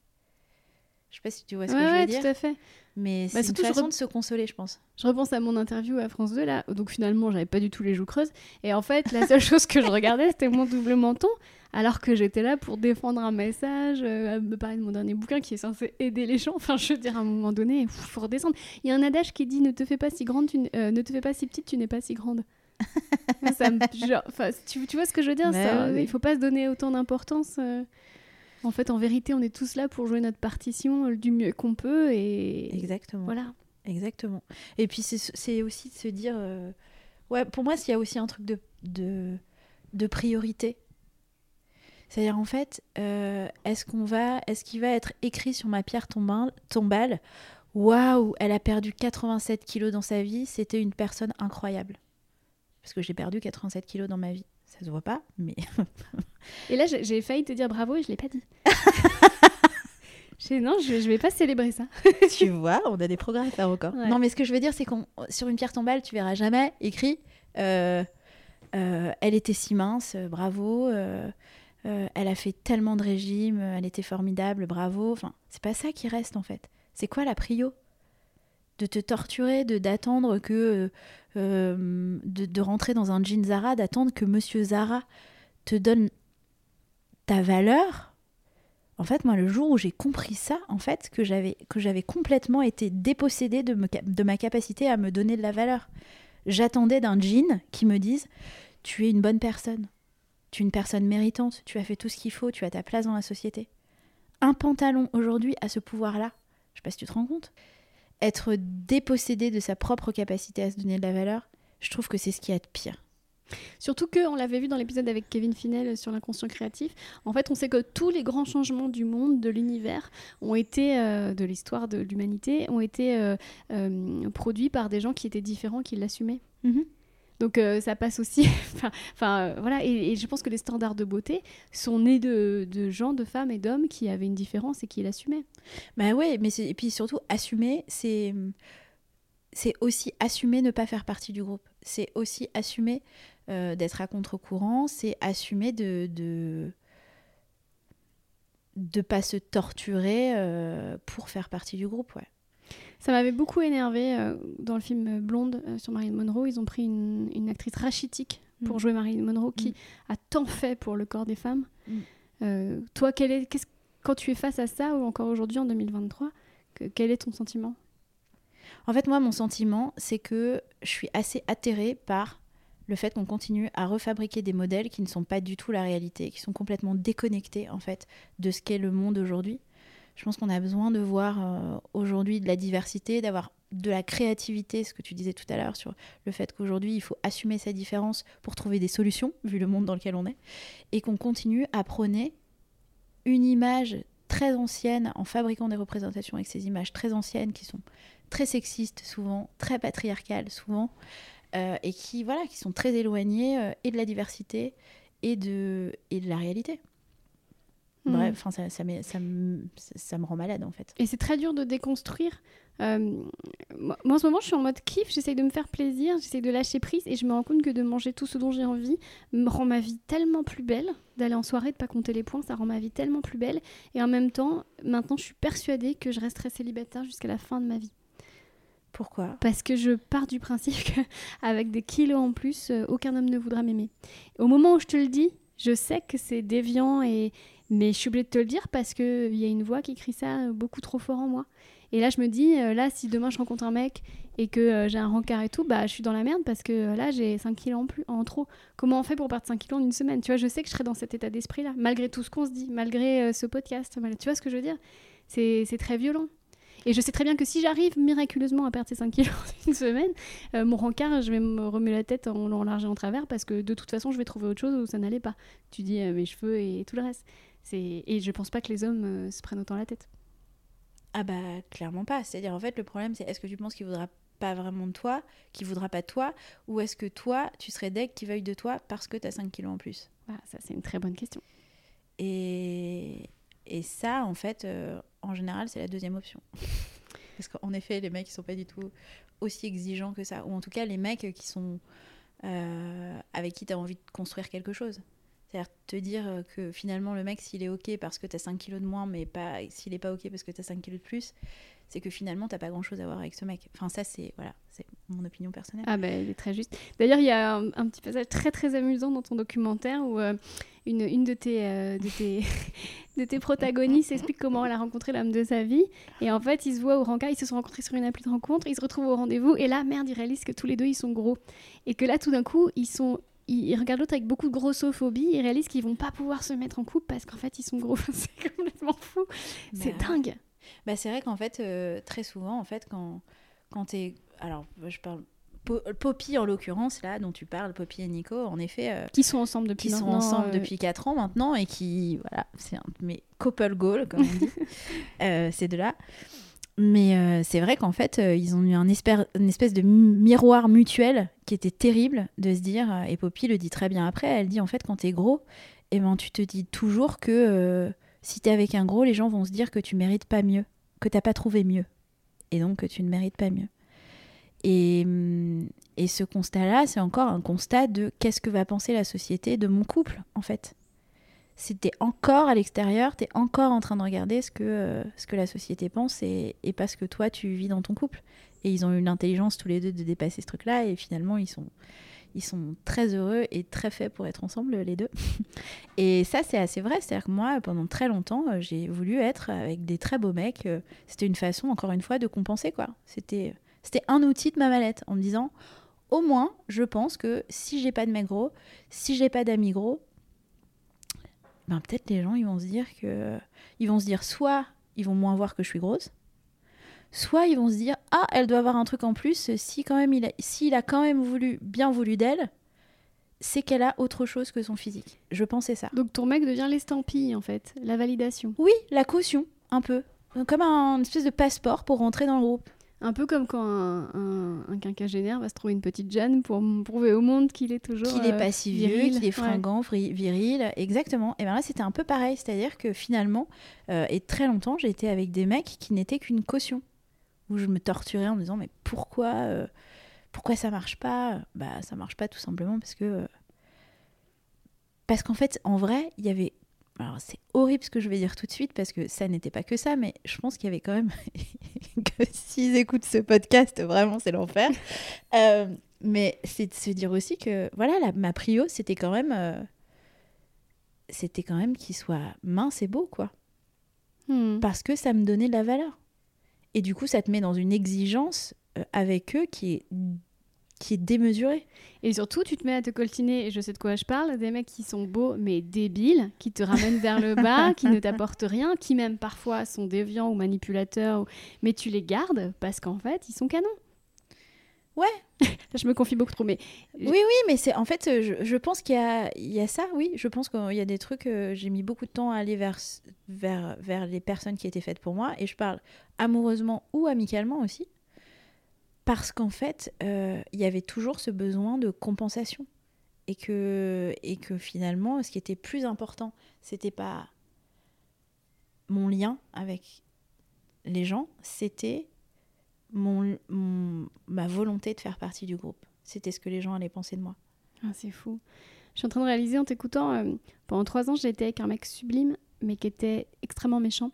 Je sais pas si tu vois ce que je veux
ouais,
dire.
tout à fait.
Mais bah, c'est une façon de se consoler, je pense.
Je repense à mon interview à France 2, là. Donc finalement, j'avais pas du tout les joues creuses. Et en fait, la seule chose que je regardais, c'était mon double menton. Alors que j'étais là pour défendre un message, euh, me parler de mon dernier bouquin qui est censé aider les gens. Enfin, je veux dire, à un moment donné, il faut redescendre. Il y a un adage qui dit Ne te fais pas si grande, tu euh, ne te fais pas si petite, tu n'es pas si grande. ça genre, tu, tu, vois ce que je veux dire ça, Il faut pas se donner autant d'importance. Euh. En fait, en vérité, on est tous là pour jouer notre partition du mieux qu'on peut. Et...
Exactement.
Voilà.
Exactement. Et puis, c'est aussi de se dire. Euh, ouais, pour moi, il y a aussi un truc de, de, de priorité. C'est-à-dire, en fait, euh, est-ce qu'on va. Est-ce qu'il va être écrit sur ma pierre tombale Waouh, elle a perdu 87 kilos dans sa vie, c'était une personne incroyable. Parce que j'ai perdu 87 kilos dans ma vie. Ça se voit pas, mais.
et là, j'ai failli te dire bravo et je l'ai pas dit. Non, je, je vais pas célébrer ça.
tu vois, on a des progrès à faire encore.
Ouais.
Non, mais ce que je veux dire, c'est qu'on sur une pierre tombale, tu verras jamais écrit euh, euh, Elle était si mince, euh, bravo. euh, elle a fait tellement de régimes, elle était formidable, bravo. Enfin, c'est pas ça qui reste en fait. C'est quoi la prio? De te torturer, de d'attendre que euh, euh, de, rentrer dans un jean Zara, d'attendre que Monsieur Zara te donne ta valeur. En fait, moi, le jour où j'ai compris ça, en fait, que j'avais complètement été dépossédée de, ma capacité à me donner de la valeur. J'attendais d'un jean qui me dise Tu es une bonne personne, tu es une personne méritante, tu as fait tout ce qu'il faut, tu as ta place dans la société. Un pantalon aujourd'hui a ce pouvoir-là. Je sais pas si tu te rends compte. Être dépossédé de sa propre capacité à se donner de la valeur, je trouve que c'est ce qu'il y a de pire.
Surtout que, on l'avait vu dans l'épisode avec Kevin Finel sur l'inconscient créatif, en fait, on sait que tous les grands changements du monde, de l'univers, ont été, euh, de l'histoire de l'humanité, ont été euh, euh, produits par des gens qui étaient différents, qui l'assumaient. Donc euh, ça passe aussi, enfin euh, voilà, et, je pense que les standards de beauté sont nés de, gens, de femmes et d'hommes qui avaient une différence et qui l'assumaient.
Bah ouais, mais et puis surtout assumer, c'est aussi assumer ne pas faire partie du groupe. C'est aussi assumer euh, d'être à contre-courant. C'est assumer de de de pas se torturer pour faire partie du groupe. Ouais.
Ça m'avait beaucoup énervé euh, dans le film Blonde euh, sur Marilyn Monroe. Ils ont pris une, une actrice rachitique pour
Mm.
jouer Marilyn Monroe qui
Mm.
a tant fait pour le corps des femmes.
Mm.
Euh, toi, quel est, quand tu es face à ça, ou encore aujourd'hui en 2023, que- quel est ton sentiment?
En fait, moi, mon sentiment, c'est que je suis assez atterrée par le fait qu'on continue à refabriquer des modèles qui ne sont pas du tout la réalité, qui sont complètement déconnectés en fait de ce qu'est le monde aujourd'hui. Je pense qu'on a besoin de voir euh, aujourd'hui de la diversité, d'avoir de la créativité, ce que tu disais tout à l'heure sur le fait qu'aujourd'hui il faut assumer sa différence pour trouver des solutions, vu le monde dans lequel on est, et qu'on continue à prôner une image très ancienne en fabriquant des représentations avec ces images très anciennes qui sont très sexistes souvent, très patriarcales souvent, euh, et qui voilà, qui sont très éloignées euh, et de la diversité et de et de la réalité.
Mm.
Bref, enfin ça, ça, ça, me- ça- ça me rend malade en fait.
Et c'est très dur de déconstruire. Euh, moi, moi, en ce moment, je suis en mode kiff, j'essaye de me faire plaisir, j'essaye de lâcher prise et je me rends compte que de manger tout ce dont j'ai envie me rend ma vie tellement plus belle. D'aller en soirée, de pas compter les points, ça rend ma vie tellement plus belle. Et en même temps, maintenant, je suis persuadée que je resterai célibataire jusqu'à la fin de ma vie.
Pourquoi?
Parce que je pars du principe qu'avec des kilos en plus, euh, aucun homme ne voudra m'aimer. Au moment où je te le dis, je sais que c'est déviant, et... mais je suis obligée de te le dire parce qu'il y a une voix qui crie ça beaucoup trop fort en moi. Et là, je me dis, euh, là, si demain je rencontre un mec et que euh, j'ai un rencard et tout, bah, je suis dans la merde parce que euh, là, j'ai 5 kilos en, plus, en trop. Comment on fait pour perdre 5 kilos en une semaine? Tu vois, je sais que je serai dans cet état d'esprit-là, malgré tout ce qu'on se dit, malgré ce podcast. Tu vois ce que je veux dire? C'est très violent. Et je sais très bien que si j'arrive miraculeusement à perdre ces 5 kilos en une semaine, mon rencard, je vais me remuer la tête en et en travers parce que de toute façon, je vais trouver autre chose où ça n'allait pas. Tu dis mes cheveux et tout le reste. C'est- Et je pense pas que les hommes euh, se prennent autant la tête.
Ah bah clairement pas. C'est-à-dire en fait le problème c'est est-ce que tu penses qu'il voudra pas vraiment de toi, qu'il voudra pas de toi, ou est-ce que toi tu serais deg qu'il veuille de toi parce que t'as 5 kilos en plus?
Voilà, ça, c'est une très bonne question.
Et, et ça, en fait, euh, en général, c'est la deuxième option. Parce qu'en effet, les mecs, ils sont pas du tout aussi exigeants que ça. Ou en tout cas, les mecs qui sont euh, avec qui tu as envie de construire quelque chose. C'est-à-dire te dire euh, que finalement, le mec, s'il est OK parce que tu as 5 kilos de moins, mais pas s'il est pas OK parce que tu as 5 kilos de plus, c'est que finalement, t'as pas grand-chose à voir avec ce mec. Enfin, ça, c'est voilà, c'est mon opinion personnelle.
Ah ben, il est très juste. D'ailleurs, il y a un, un petit passage très très amusant dans ton documentaire où euh, une, une de tes, euh, de tes, de tes protagonistes explique comment elle a rencontré l'homme de sa vie. Et en fait, ils se voient au rencard, ils se sont rencontrés sur une appli de rencontre, ils se retrouvent au rendez-vous, et là, merde, ils réalisent que tous les deux, ils sont gros. Et que là, tout d'un coup, ils sont... Ils ils regardent l'autre avec beaucoup de grossophobie, ils réalisent qu'ils vont pas pouvoir se mettre en couple parce qu'en fait ils sont gros. c'est complètement fou. C'est
Bah,
dingue.
Bah, c'est vrai qu'en fait, euh, très souvent, en fait, quand, quand t'es. Alors, je parle. Po- Poppy, en l'occurrence, là, dont tu parles, Poppy et Nico, en effet, euh,
Qui sont ensemble depuis
qui sont ensemble
euh,
depuis 4 ans maintenant et qui. Voilà, c'est un de mes couple goals, comme on dit. Euh, ces deux-là. Mais euh, c'est vrai qu'en fait, euh, ils ont eu une espèce de mi- miroir mutuel qui était terrible de se dire, euh, et Poppy le dit très bien après, elle dit en fait, quand t'es gros, eh ben, tu te dis toujours que, Si t'es avec un gros, les gens vont se dire que tu mérites pas mieux, que t'as pas trouvé mieux, et donc que tu ne mérites pas mieux. Et, hum, et ce constat-là, c'est encore un constat de qu'est-ce que va penser la société de mon couple, en fait. Si encore à l'extérieur, t'es encore en train de regarder ce que, euh, ce que la société pense et, et pas ce que toi tu vis dans ton couple. Et ils ont eu l'intelligence tous les deux de dépasser ce truc-là et finalement ils sont, ils sont très heureux et très faits pour être ensemble les deux. et ça c'est assez vrai, c'est-à-dire que moi pendant très longtemps euh, j'ai voulu être avec des très beaux mecs. euh, C'était une façon encore une fois de compenser quoi. C'était c'était un outil de ma mallette en me disant au moins je pense que si j'ai pas de mec gros, si j'ai pas d'amis gros, ben peut-être les gens ils vont se dire que ils vont se dire soit ils vont moins voir que je suis grosse soit ils vont se dire ah elle doit avoir un truc en plus si quand même il a, s'il a quand même voulu bien voulu d'elle c'est qu'elle a autre chose que son physique. Je pensais ça.
Donc ton mec devient l'estampille en fait, la validation.
oui la caution un peu. Comme un espèce de passeport pour rentrer dans le groupe
Un peu comme quand un, un- un quinquagénaire va se trouver une petite Jeanne pour prouver au monde qu'il est toujours.
qu'il n'est
euh,
pas si vieux,
viril.
qu'il est fringant, viril, exactement. Et bien là, c'était un peu pareil, c'est-à-dire que finalement, euh, et très longtemps, j'ai été avec des mecs qui n'étaient qu'une caution, où je me torturais en me disant mais pourquoi, euh, pourquoi ça marche pas? Bah ça marche pas tout simplement parce que euh, parce qu'en fait, en vrai, il y avait alors c'est horrible ce que je vais dire tout de suite parce que ça n'était pas que ça, mais je pense qu'il y avait quand même que s'ils écoutent ce podcast, vraiment c'est l'enfer. Euh, mais c'est de se dire aussi que voilà, la, ma prio, c'était quand même, euh, c'était quand même qu'il soit mince et beau, quoi,
Hmm.
parce que ça me donnait de la valeur. Et du coup, ça te met dans une exigence euh, avec eux qui est qui est démesurée.
Et surtout, tu te mets à te coltiner, et je sais de quoi je parle, des mecs qui sont beaux mais débiles, qui te ramènent vers le bas, qui ne t'apportent rien, qui même parfois sont déviants ou manipulateurs, ou- mais tu les gardes parce qu'en fait, ils sont canons.
Ouais.
Je me confie beaucoup trop, mais
Oui, oui, mais c'est en fait, euh, je, je pense qu'il y y a ça, oui. Je pense qu'il y a des trucs. euh, j'ai mis beaucoup de temps à aller vers, vers, vers les personnes qui étaient faites pour moi, et je parle amoureusement ou amicalement aussi, parce qu'en fait, euh, il y avait toujours ce besoin de compensation, et que, et que finalement, ce qui était plus important, c'était pas mon lien avec les gens, c'était mon, ma volonté de faire partie du groupe. C'était ce que les gens allaient penser de moi.
Ah, c'est fou. Je suis en train de réaliser en t'écoutant, euh, pendant trois ans, été avec un mec sublime, mais qui était extrêmement méchant.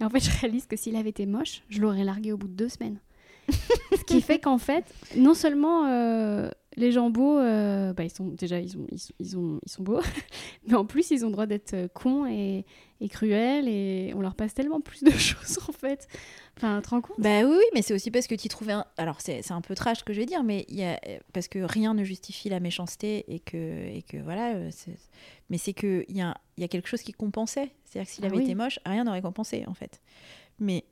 Et en fait, je réalise que s'il avait été moche, je l'aurais largué au bout de deux semaines. Ce qui fait qu'en fait, non seulement euh, les gens beaux, euh, bah, ils sont déjà ils, ont, ils, sont, ils, ont- ils sont beaux, mais en plus ils ont le droit d'être euh, cons et, et cruels et on leur passe tellement plus de choses en fait. Enfin, te rends compte?
Bah oui, oui, mais c'est aussi parce que tu trouvais un... Alors c'est un peu trash que je vais dire, mais y a... parce que rien ne justifie la méchanceté et que, et que voilà, c'est- mais c'est qu'il y a, il y a quelque chose qui compensait. C'est-à-dire que s'il
Ah
avait
oui.
été moche, rien n'aurait compensé en fait. Mais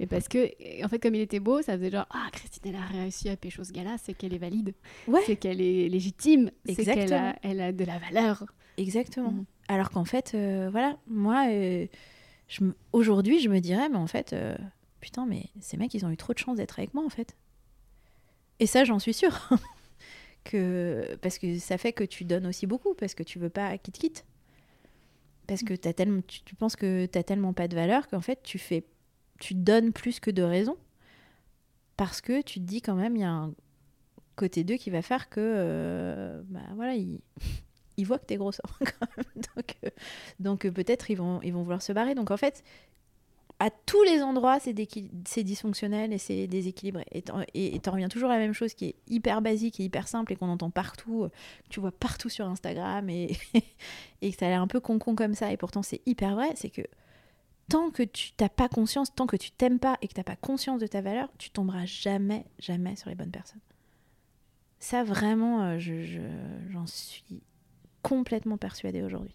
Mais parce que, en fait, comme il était beau, ça faisait genre Ah, Christine, elle a réussi à pécho ce gars-là, c'est qu'elle est valide,
ouais,
c'est qu'elle est légitime, c'est qu'elle a, elle a de la valeur.
exactement.
Mhm.
Alors qu'en fait, euh, voilà, moi, euh, je me- aujourd'hui, je me dirais, mais en fait, euh, putain, mais ces mecs, ils ont eu trop de chance d'être avec moi en fait. Et ça, j'en suis sûre. que parce que ça fait que tu donnes aussi beaucoup parce que tu veux pas quitte quitte parce que as tellement tu, tu penses que t'as tellement pas de valeur qu'en fait tu fais tu donnes plus que de raison parce que tu te dis quand même il y a un côté 2 qui va faire que euh, bah voilà il ils voient que t'es grosse quand donc euh, euh, peut-être ils vont ils vouloir se barrer donc en fait à tous les endroits, c'est dysfonctionnel et c'est déséquilibré. Et t'en reviens toujours à la même chose qui est hyper basique et hyper simple et qu'on entend partout, que tu vois partout sur Instagram et, et que ça a l'air un peu con-con comme ça. Et pourtant, c'est hyper vrai. C'est que tant que tu t'as pas conscience, tant que tu t'aimes pas et que t'as pas conscience de ta valeur, tu tomberas jamais, jamais sur les bonnes personnes. Ça, vraiment, euh, je- je- j'en suis complètement persuadée aujourd'hui.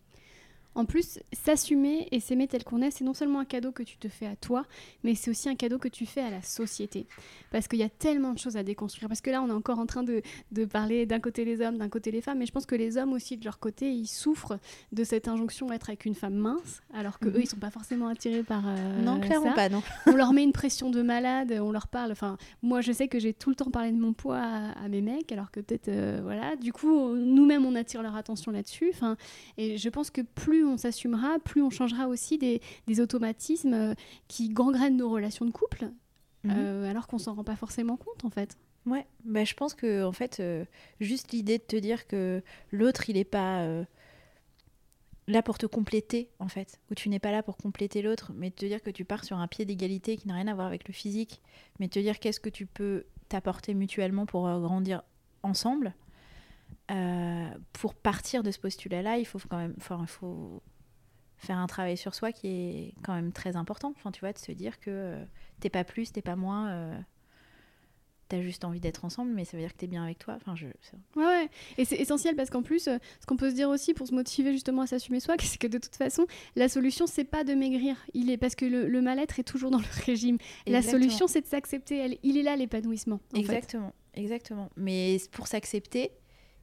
En plus, s'assumer et s'aimer tel qu'on est, c'est non seulement un cadeau que tu te fais à toi, mais c'est aussi un cadeau que tu fais à la société. Parce qu'il y a tellement de choses à déconstruire. Parce que là, on est encore en train de, de parler d'un côté les hommes, d'un côté les femmes, mais je pense que les hommes aussi, de leur côté, ils souffrent de cette injonction d'être avec une femme mince, alors que
Mhm.
eux, ils sont pas forcément attirés par euh,
non, clairement
ça.
pas, non.
on leur met une pression de malade, on leur parle. Enfin, moi, je sais que j'ai tout le temps parlé de mon poids à, à mes mecs, alors que peut-être, euh, voilà. Du coup, nous-mêmes, on attire leur attention là-dessus. Enfin, et je pense que plus on s'assumera, plus on changera aussi des, des automatismes euh, qui gangrènent nos relations de couple,
Mhm.
euh, alors qu'on s'en rend pas forcément compte en fait.
Ouais, bah, je pense que en fait, euh, juste l'idée de te dire que l'autre, il n'est pas euh, là pour te compléter, en fait, ou tu n'es pas là pour compléter l'autre, mais de te dire que tu pars sur un pied d'égalité qui n'a rien à voir avec le physique, mais de te dire qu'est-ce que tu peux t'apporter mutuellement pour grandir ensemble. Euh, pour partir de ce postulat-là, il faut quand même, enfin, il faut faire un travail sur soi qui est quand même très important. Enfin, tu vois, de se dire que euh, t'es pas plus, t'es pas moins. euh, T'as juste envie d'être ensemble, mais ça veut dire que t'es bien avec toi. Enfin, je...
Ouais, ouais. Et c'est essentiel parce qu'en plus, euh, ce qu'on peut se dire aussi pour se motiver justement à s'assumer soi, c'est que de toute façon, la solution, c'est pas de maigrir. Il est parce que le, le mal-être est toujours dans le régime. La solution, c'est de s'accepter. Il est là l'épanouissement. fait.
Exactement, exactement. Mais pour s'accepter,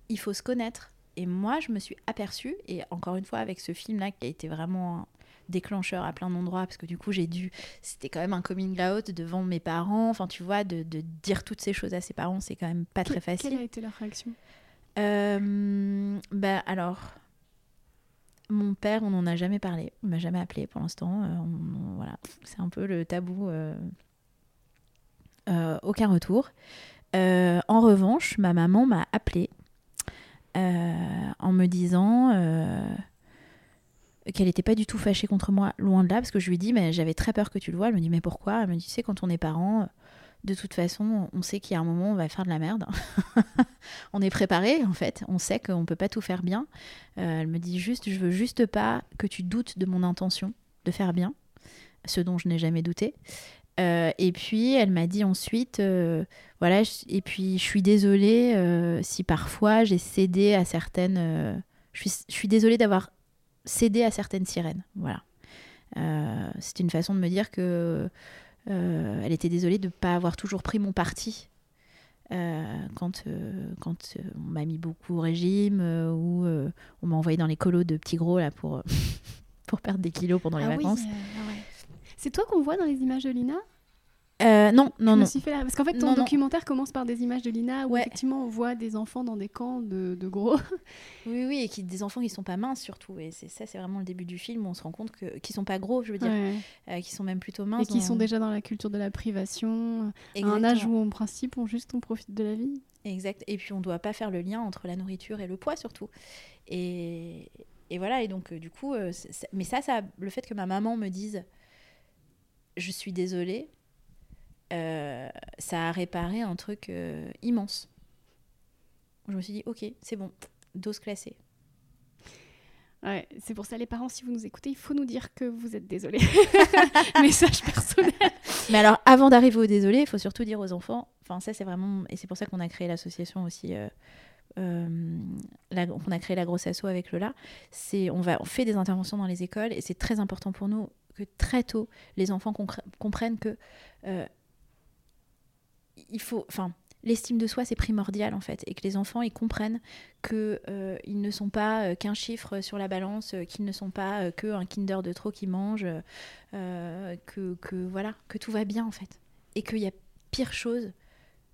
il faut se connaître. Et moi, je me suis aperçue, et encore une fois, avec ce film-là qui a été vraiment déclencheur à plein d'endroits, parce que du coup, j'ai dû. C'était quand même un coming out devant mes parents. Enfin, tu vois, de, de dire toutes ces choses à ses parents, c'est quand même pas très facile.
Quelle a été leur réaction?
Euh, bah alors, mon père, on n'en a jamais parlé. Il m'a jamais appelé pour l'instant. Euh, on- on- voilà, c'est un peu le tabou. euh, aucun retour. En revanche, ma maman m'a appelé en me disant euh, qu'elle n'était pas du tout fâchée contre moi, loin de là, parce que je lui dis, mais j'avais très peur que tu le vois. Elle me dit, mais pourquoi? Elle me dit, tu sais, quand on est parents, de toute façon, on sait qu'il y a un moment on va faire de la merde. on est préparé, en fait. On sait qu'on peut pas tout faire bien. Euh, elle me dit juste, je veux juste pas que tu doutes de mon intention de faire bien, ce dont je n'ai jamais douté. Euh, et puis elle m'a dit ensuite, euh, voilà, je- et puis je suis désolée euh, si parfois j'ai cédé à certaines, je suis, je suis désolée d'avoir cédé à certaines sirènes, voilà. C'est une façon de me dire que elle était désolée de ne pas avoir toujours pris mon parti quand, quand on m'a mis beaucoup au régime ou on m'a envoyé dans les colos de petits gros là pour, pour perdre des kilos pendant les
Ah
vacances.
C'est toi qu'on voit dans les images de Lina
Euh, non, non,
Je me
non.
suis fait la- Parce qu'en fait, ton
Non, non.
documentaire commence par des images de Lina où
Ouais.
effectivement on voit des enfants dans des camps de, de gros.
Oui, oui, et qui, des enfants qui sont pas minces surtout. Et c'est ça, c'est vraiment le début du film où on se rend compte que qui sont pas gros, je veux dire,
Ouais.
euh, qui sont même plutôt
Et
minces.
qui
dans-
sont déjà dans la culture de la privation, à un
Exactement.
âge où en principe on juste on profite de la vie.
Exact. Et puis on doit pas faire le lien entre la nourriture et le poids surtout. Et, et voilà. Et donc euh, du coup, mais ça, ça, le fait que ma maman me dise, je suis désolée, euh, ça a réparé un truc euh, immense. Je me suis dit, ok, c'est bon, dose classée.
Ouais, c'est pour ça les parents, si vous nous écoutez, il faut nous dire que vous êtes désolés. Message personnel.
Mais alors, avant d'arriver au désolé, il faut surtout dire aux enfants, enfin ça c'est vraiment, et c'est pour ça qu'on a créé l'association aussi, euh, euh, la- qu'on a créé la grosse asso avec Lola, c'est on, va, on fait des interventions dans les écoles et c'est très important pour nous que très tôt, les enfants comprennent que euh, il faut, enfin, l'estime de soi c'est primordial en fait, et que les enfants ils comprennent que euh, ils ne sont pas euh, qu'un chiffre sur la balance, qu'ils ne sont pas euh, que un Kinder de trop qu'ils mangent, euh, que, que voilà, que tout va bien en fait, et qu'il y a pire chose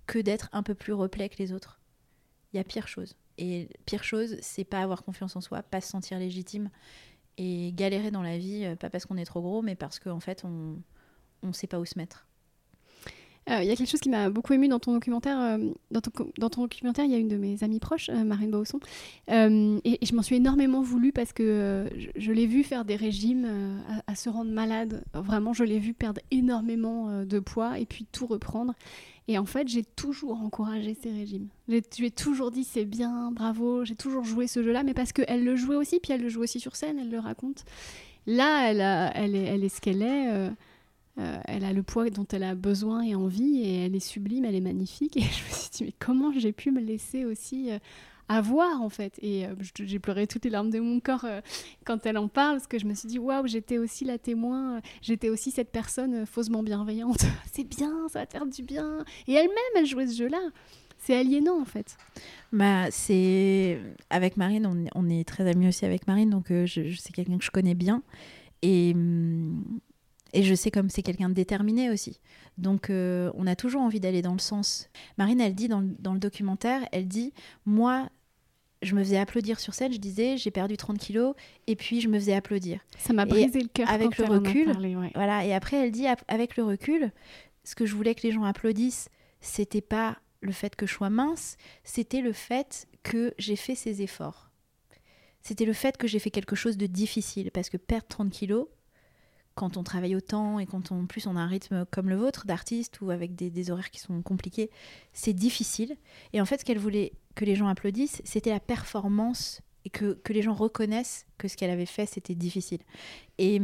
que d'être un peu plus replay que les autres. Il y a pire chose. Et pire chose, c'est pas avoir confiance en soi, pas se sentir légitime et galérer dans la vie, euh, pas parce qu'on est trop gros, mais parce qu'en fait on on sait pas où se mettre.
Euh, Il y a quelque chose qui m'a beaucoup ému dans ton documentaire. euh, dans, ton, dans ton documentaire, il y a une de mes amies proches, euh, Marine Bausson, euh, et, je m'en suis énormément voulu parce que euh, je, je l'ai vue faire des régimes euh, à, à se rendre malade. Vraiment, je l'ai vue perdre énormément euh, de poids et puis tout reprendre. Et en fait, j'ai toujours encouragé ces régimes. J'ai toujours dit c'est bien, bravo. J'ai toujours joué ce jeu-là, mais parce qu'elle le jouait aussi, puis elle le joue aussi sur scène, elle le raconte. Là, elle, elle, est, elle est ce qu'elle est. euh, euh, elle a le poids dont elle a besoin et envie, et elle est sublime, elle est magnifique. Et je me suis dit, mais comment j'ai pu me laisser aussi euh, avoir, en fait Et euh, j'ai pleuré toutes les larmes de mon corps euh, quand elle en parle, parce que je me suis dit, waouh, j'étais aussi la témoin, euh, j'étais aussi cette personne faussement bienveillante. C'est bien, ça va te faire du bien. Et elle-même, elle jouait ce jeu-là. C'est aliénant, en fait.
Bah, c'est avec Marine, on, est- très amis aussi avec Marine, donc je, je- c'est quelqu'un que je connais bien et hum, et je sais comme c'est quelqu'un de déterminé aussi. Donc on a toujours envie d'aller dans le sens. Marine, elle dit dans le documentaire, elle dit moi je me faisais applaudir sur scène, je disais j'ai perdu 30 kilos et puis je me faisais applaudir.
Ça m'a brisé le cœur.
Avec le recul, voilà. Et après elle dit avec le recul, ce que je voulais que les gens applaudissent, c'était pas le fait que je sois mince, c'était le fait que j'ai fait ces efforts. C'était le fait que j'ai fait quelque chose de difficile parce que perdre 30 kilos, quand on travaille autant et quand on, en plus on a un rythme comme le vôtre d'artiste ou avec des, horaires qui sont compliqués, c'est difficile. Et en fait, ce qu'elle voulait que les gens applaudissent, c'était la performance et que, les gens reconnaissent que ce qu'elle avait fait, c'était difficile. Et,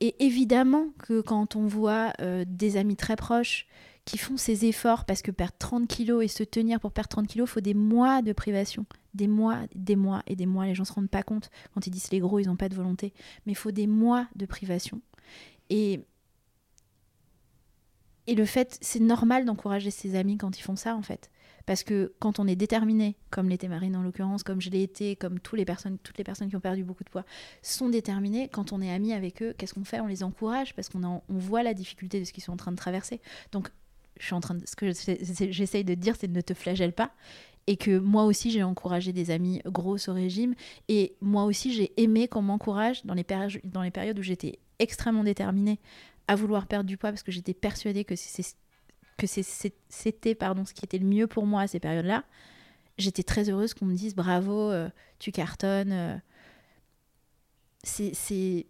et évidemment que quand on voit euh, des amis très proches qui font ces efforts parce que perdre 30 kilos et se tenir pour perdre 30 kilos, il faut des mois de privation. Des mois, des mois et des mois. Les gens se rendent pas compte quand ils disent les gros, ils n'ont pas de volonté. Mais il faut des mois de privation. Et, et le fait, c'est normal d'encourager ses amis quand ils font ça, en fait. Parce que quand on est déterminé, comme l'était Marine en l'occurrence, comme je l'ai été, comme toutes les, personnes, toutes les personnes qui ont perdu beaucoup de poids, sont déterminées, quand on est ami avec eux, qu'est-ce qu'on fait? On les encourage parce qu'on on voit la difficulté de ce qu'ils sont en train de traverser. Donc je suis en train de, ce que j'essaye de dire, c'est de ne te flagelle pas. Et que moi aussi, j'ai encouragé des amis grosses au régime. Et moi aussi, j'ai aimé qu'on m'encourage dans, les dans les périodes où j'étais extrêmement déterminée à vouloir perdre du poids parce que j'étais persuadée que c'était pardon ce qui était le mieux pour moi à ces périodes-là. J'étais très heureuse qu'on me dise bravo, euh, tu cartonnes. Euh. c'est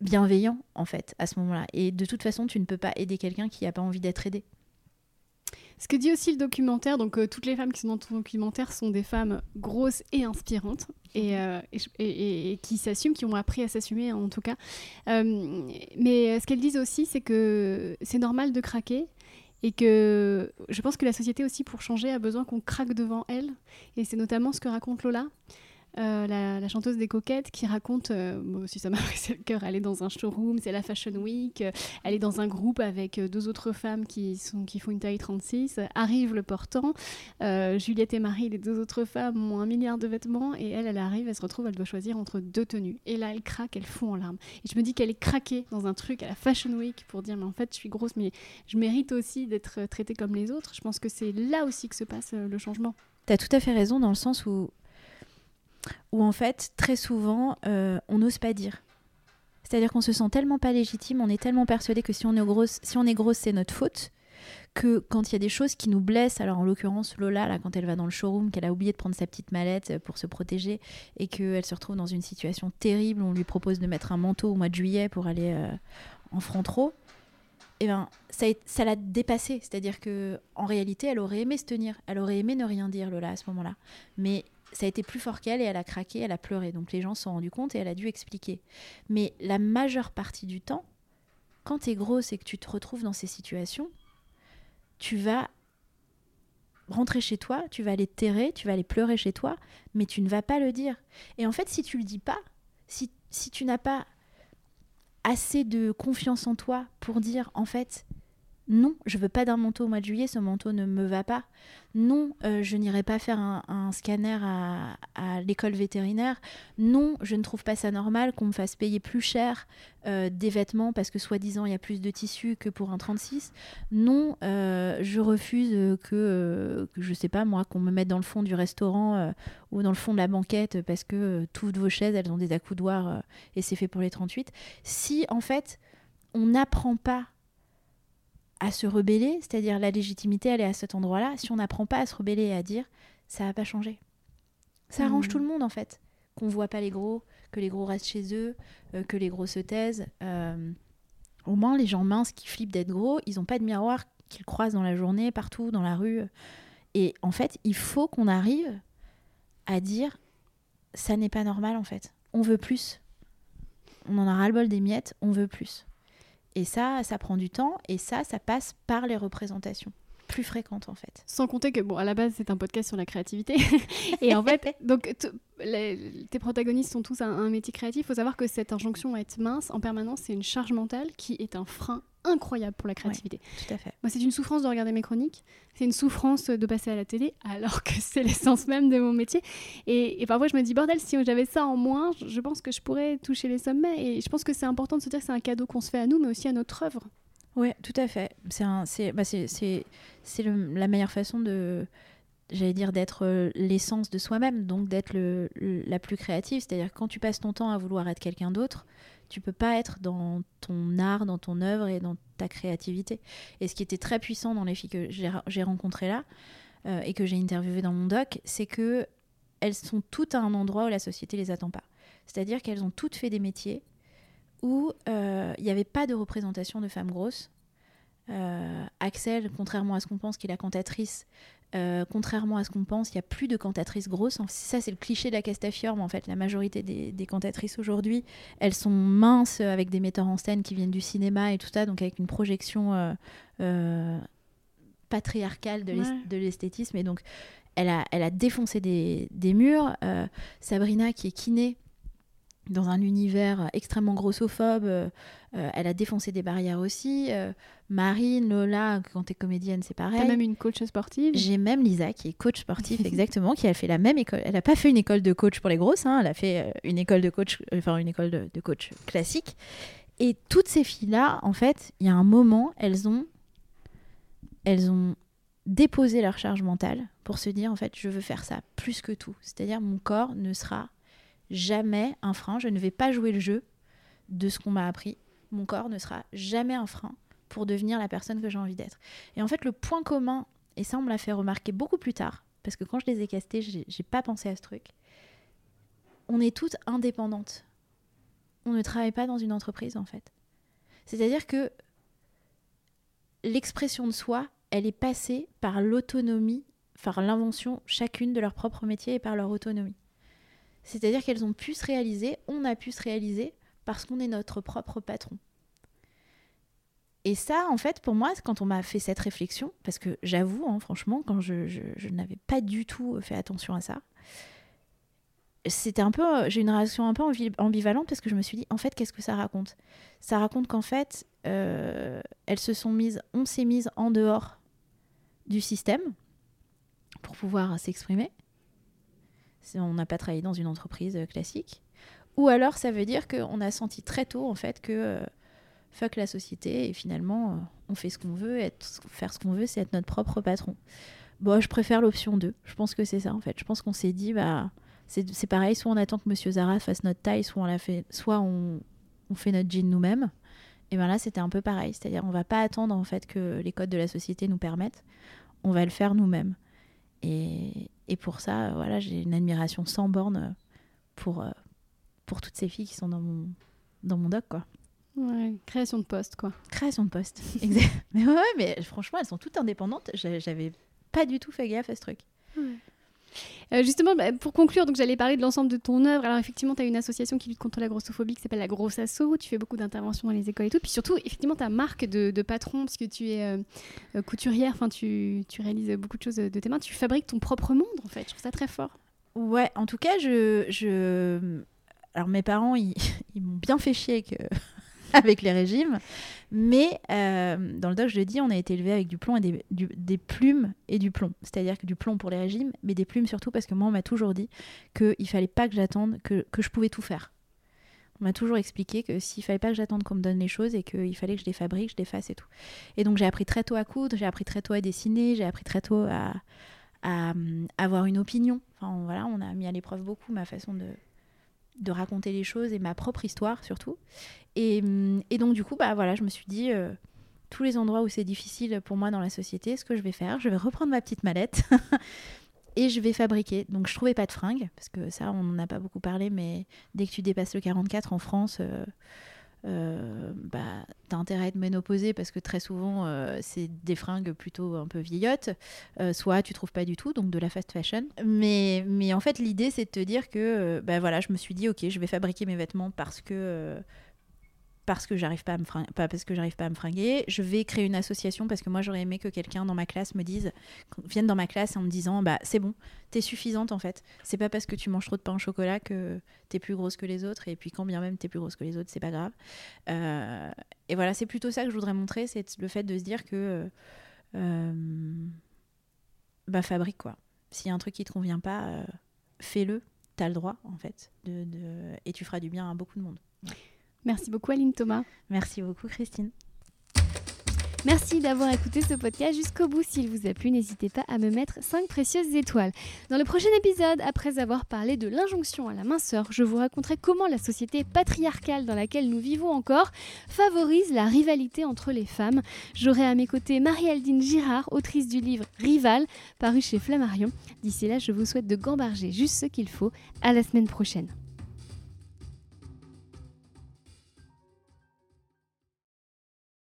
bienveillant en fait à ce moment-là. Et de toute façon, tu ne peux pas aider quelqu'un qui n'a pas envie d'être aidé.
Ce que dit aussi le documentaire, donc euh, toutes les femmes qui sont dans ton documentaire sont des femmes grosses et inspirantes et, mhm. euh, et, qui s'assument, qui ont appris à s'assumer en tout cas. Euh, mais ce qu'elles disent aussi, c'est que c'est normal de craquer et que je pense que la société aussi pour changer a besoin qu'on craque devant elle. Et c'est notamment ce que raconte Lola. Euh, la, chanteuse des coquettes qui raconte, euh, aussi ça m'a brisé le cœur, elle est dans un showroom, c'est la Fashion Week, euh, elle est dans un groupe avec deux autres femmes qui, sont, qui font une taille 36, arrive le portant, Juliette et Marie, les deux autres femmes, ont un milliard de vêtements et elle, elle arrive, elle se retrouve, elle doit choisir entre deux tenues. Et là, elle craque, elle fond en larmes. Et je me dis qu'elle est craquée dans un truc à la Fashion Week pour dire, mais en fait, je suis grosse, mais je mérite aussi d'être traitée comme les autres. Je pense que c'est là aussi que se passe le changement.
Tu as tout à fait raison dans le sens où où en fait, très souvent, euh, on n'ose pas dire. C'est-à-dire qu'on se sent tellement pas légitime, on est tellement persuadé que si on est grosse, si on est grosse, c'est notre faute, que quand il y a des choses qui nous blessent, alors en l'occurrence Lola, là, quand elle va dans le showroom, qu'elle a oublié de prendre sa petite mallette pour se protéger et qu'elle se retrouve dans une situation terrible, on lui propose de mettre un manteau au mois de juillet pour aller euh, en front trop, eh ben ça l'a dépassé. C'est-à-dire que en réalité, elle aurait aimé se tenir, elle aurait aimé ne rien dire Lola à ce moment-là, mais ça a été plus fort qu'elle et elle a craqué, elle a pleuré. Donc les gens se sont rendus compte et elle a dû expliquer. Mais la majeure partie du temps, quand tu es grosse et que tu te retrouves dans ces situations, tu vas rentrer chez toi, tu vas aller terrer, tu vas aller pleurer chez toi, mais tu ne vas pas le dire. Et en fait, si tu le dis pas, si, si tu n'as pas assez de confiance en toi pour dire en fait non, je veux pas d'un manteau au mois de juillet, ce manteau ne me va pas. Non, euh, je n'irai pas faire un, scanner à, l'école vétérinaire. Non, je ne trouve pas ça normal qu'on me fasse payer plus cher euh, des vêtements parce que soi-disant il y a plus de tissu que pour un 36. Non, euh, je refuse que, que, je sais pas moi, qu'on me mette dans le fond du restaurant ou dans le fond de la banquette parce que toutes vos chaises elles ont des accoudoirs et c'est fait pour les 38. Si en fait on n'apprend pas à se rebeller, c'est-à-dire la légitimité, elle est à cet endroit-là. Si on n'apprend pas à se rebeller et à dire, ça va pas changer. Ça arrange hmm. tout le monde en fait. Qu'on voit pas les gros, que les gros restent chez eux, euh, que les gros se taisent. Euh, au moins, les gens minces qui flippent d'être gros, ils n'ont pas de miroir qu'ils croisent dans la journée, partout, dans la rue. Et en fait, il faut qu'on arrive à dire, ça n'est pas normal en fait. On veut plus. On en a ras-le-bol des miettes, on veut plus. Et ça, ça prend du temps et ça, ça passe par les représentations plus fréquentes en fait.
Sans compter que bon à la base c'est un podcast sur la créativité et en fait donc tes protagonistes sont tous un, un métier créatif. Il faut savoir que cette injonction à être mince en permanence c'est une charge mentale qui est un frein incroyable pour la créativité.
tout à fait.
Moi, c'est une souffrance de regarder mes chroniques, c'est une souffrance de passer à la télé, alors que c'est l'essence même de mon métier. Et, parfois, je me dis, bordel, si j'avais ça en moins, je pense que je pourrais toucher les sommets. Et je pense que c'est important de se dire que c'est un cadeau qu'on se fait à nous, mais aussi à notre œuvre.
Oui, tout à fait. C'est bah, la meilleure façon de j'allais dire, d'être euh, l'essence de soi-même, donc d'être la plus créative. C'est-à-dire quand tu passes ton temps à vouloir être quelqu'un d'autre, tu peux pas être dans ton art, dans ton œuvre et dans ta créativité. Et ce qui était très puissant dans les filles que j'ai j'ai rencontrées là euh, et que j'ai interviewées dans mon doc, c'est que elles sont toutes à un endroit où la société les attend pas. C'est-à-dire qu'elles ont toutes fait des métiers où euh, il n'y avait pas de représentation de femmes grosses. Euh, Axel, contrairement à ce qu'on pense qu'il est la cantatrice, euh, contrairement à ce qu'on pense, il n'y a plus de cantatrices grosses. Ça, c'est le cliché de la Castafiore, mais en fait, la majorité des, des cantatrices aujourd'hui, elles sont minces avec des metteurs en scène qui viennent du cinéma et tout ça, donc avec une projection euh, euh, patriarcale de
Ouais.
l'esthétisme. Et donc, elle a, elle a défoncé des, des murs. Sabrina, qui est kiné, dans un univers extrêmement grossophobe, euh, euh, elle a défoncé des barrières aussi. Euh, Marine, Lola, quand t'es comédienne, c'est pareil.
T'as même une coach sportive.
J'ai même Lisa qui est coach sportif exactement, qui a fait la même école. Elle n'a pas fait une école de coach pour les grosses, hein, elle a fait euh, une école de coach, enfin une école de, de coach classique. Et toutes ces filles-là, en fait, il y a un moment, elles ont, elles ont déposé leur charge mentale pour se dire en fait, je veux faire ça plus que tout. C'est-à-dire mon corps ne sera jamais un frein. Je ne vais pas jouer le jeu de ce qu'on m'a appris. Mon corps ne sera jamais un frein pour devenir la personne que j'ai envie d'être. Et en fait, le point commun, et ça on me l'a fait remarquer beaucoup plus tard, parce que quand je les ai castées, j'ai j'ai pas pensé à ce truc. On est toutes indépendantes. On ne travaille pas dans une entreprise en fait. C'est-à-dire que l'expression de soi, elle est passée par l'autonomie, par l'invention chacune de leur propre métier et par leur autonomie. C'est-à-dire qu'elles ont pu se réaliser, on a pu se réaliser parce qu'on est notre propre patron. Et ça, en fait, pour moi, quand on m'a fait cette réflexion, parce que j'avoue, hein, franchement, quand je, n'avais pas du tout fait attention à ça, c'était un peu, j'ai une réaction un peu ambi- ambivalente parce que je me suis dit, en fait, qu'est-ce que ça raconte? Ça raconte qu'en fait, euh, elles se sont mises, on s'est mises en dehors du système pour pouvoir s'exprimer. On n'a pas travaillé dans une entreprise euh, classique. Ou alors, ça veut dire qu'on a senti très tôt, en fait, que euh, fuck la société et finalement, euh, on fait ce qu'on veut. Être, faire ce qu'on veut, c'est être notre propre patron. Bon, je préfère l'option 2. Je pense que c'est ça, en fait. Je pense qu'on s'est dit, bah, c'est c'est pareil, soit on attend que Monsieur Zara fasse notre taille, soit on, la fait, soit on, on fait notre jean nous-mêmes. Et bien là, c'était un peu pareil. C'est-à-dire, on va pas attendre, en fait, que les codes de la société nous permettent. On va le faire nous-mêmes. Et, et pour ça, euh, voilà, j'ai une admiration sans borne euh, pour, euh, pour toutes ces filles qui sont dans mon, dans mon doc, quoi.
Ouais, création de poste, quoi.
Création de poste. exact. Mais ouais, mais franchement, elles sont toutes indépendantes. J'a- J'avais pas du tout fait gaffe à ce truc.
Euh, justement, bah, pour conclure, donc j'allais parler de l'ensemble de ton œuvre. Alors effectivement, tu as une association qui lutte contre la grossophobie qui s'appelle la Grosse Asso. Tu fais beaucoup d'interventions dans les écoles et tout. Puis surtout, effectivement, ta marque de, patron, parce que tu es euh, euh, couturière, enfin tu, tu réalises beaucoup de choses de tes mains. Tu fabriques ton propre monde, en fait. Je trouve ça très fort.
Ouais, en tout cas, je. je... Alors, mes parents, ils, ils m'ont bien fait chier euh, avec les régimes. Mais euh, dans le doc, je le dis, on a été élevé avec du plomb et des, plumes et du plomb. C'est-à-dire que du plomb pour les régimes, mais des plumes surtout parce que moi, on m'a toujours dit qu'il fallait pas que j'attende, que, que je pouvais tout faire. On m'a toujours expliqué que s'il fallait pas que j'attende qu'on me donne les choses et qu'il fallait que je les fabrique, je les fasse et tout. Et donc j'ai appris très tôt à coudre, j'ai appris très tôt à dessiner, j'ai appris très tôt à, à, hum, avoir une opinion. Enfin voilà, on a mis à l'épreuve beaucoup ma façon de, de raconter les choses et ma propre histoire surtout. Et, hum, et donc du coup, bah voilà, je me suis dit, euh, tous les endroits où c'est difficile pour moi dans la société, ce que je vais faire, je vais reprendre ma petite mallette et je vais fabriquer. Donc je trouvais pas de fringues, parce que ça, on n'en a pas beaucoup parlé, mais dès que tu dépasses le 44 en France... euh, euh, bah, t'as intérêt à être ménopausée parce que très souvent euh, c'est des fringues plutôt un peu vieillottes, Euh, soit tu trouves pas du tout, donc de la fast fashion. Mais, mais en fait l'idée c'est de te dire que euh, bah, voilà, je me suis dit ok je vais fabriquer mes vêtements parce que parce que j'arrive pas à me fringuer, pas parce que j'arrive pas à me fringuer. Je vais créer une association parce que moi j'aurais aimé que quelqu'un dans ma classe me dise, vienne dans ma classe en me disant bah c'est bon, t'es suffisante en fait. C'est pas parce que tu manges trop de pain au chocolat que t'es plus grosse que les autres et puis quand bien même t'es plus grosse que les autres c'est pas grave. Euh, et voilà c'est plutôt ça que je voudrais montrer, c'est le fait de se dire que euh, bah fabrique quoi. S'il y a un truc qui te convient pas, euh, fais-le. T'as le droit en fait de, de- et tu feras du bien à beaucoup de monde.
Merci beaucoup, Aline Thomas.
Merci beaucoup Christine.
Merci d'avoir écouté ce podcast jusqu'au bout. S'il vous a plu, n'hésitez pas à me mettre 5 précieuses étoiles. Dans le prochain épisode, après avoir parlé de l'injonction à la minceur, je vous raconterai comment la société patriarcale dans laquelle nous vivons encore favorise la rivalité entre les femmes. J'aurai à mes côtés Marie-Aldine Girard, autrice du livre Rival, paru chez Flammarion. D'ici là, je vous souhaite de gambarger juste ce qu'il faut. À la semaine prochaine.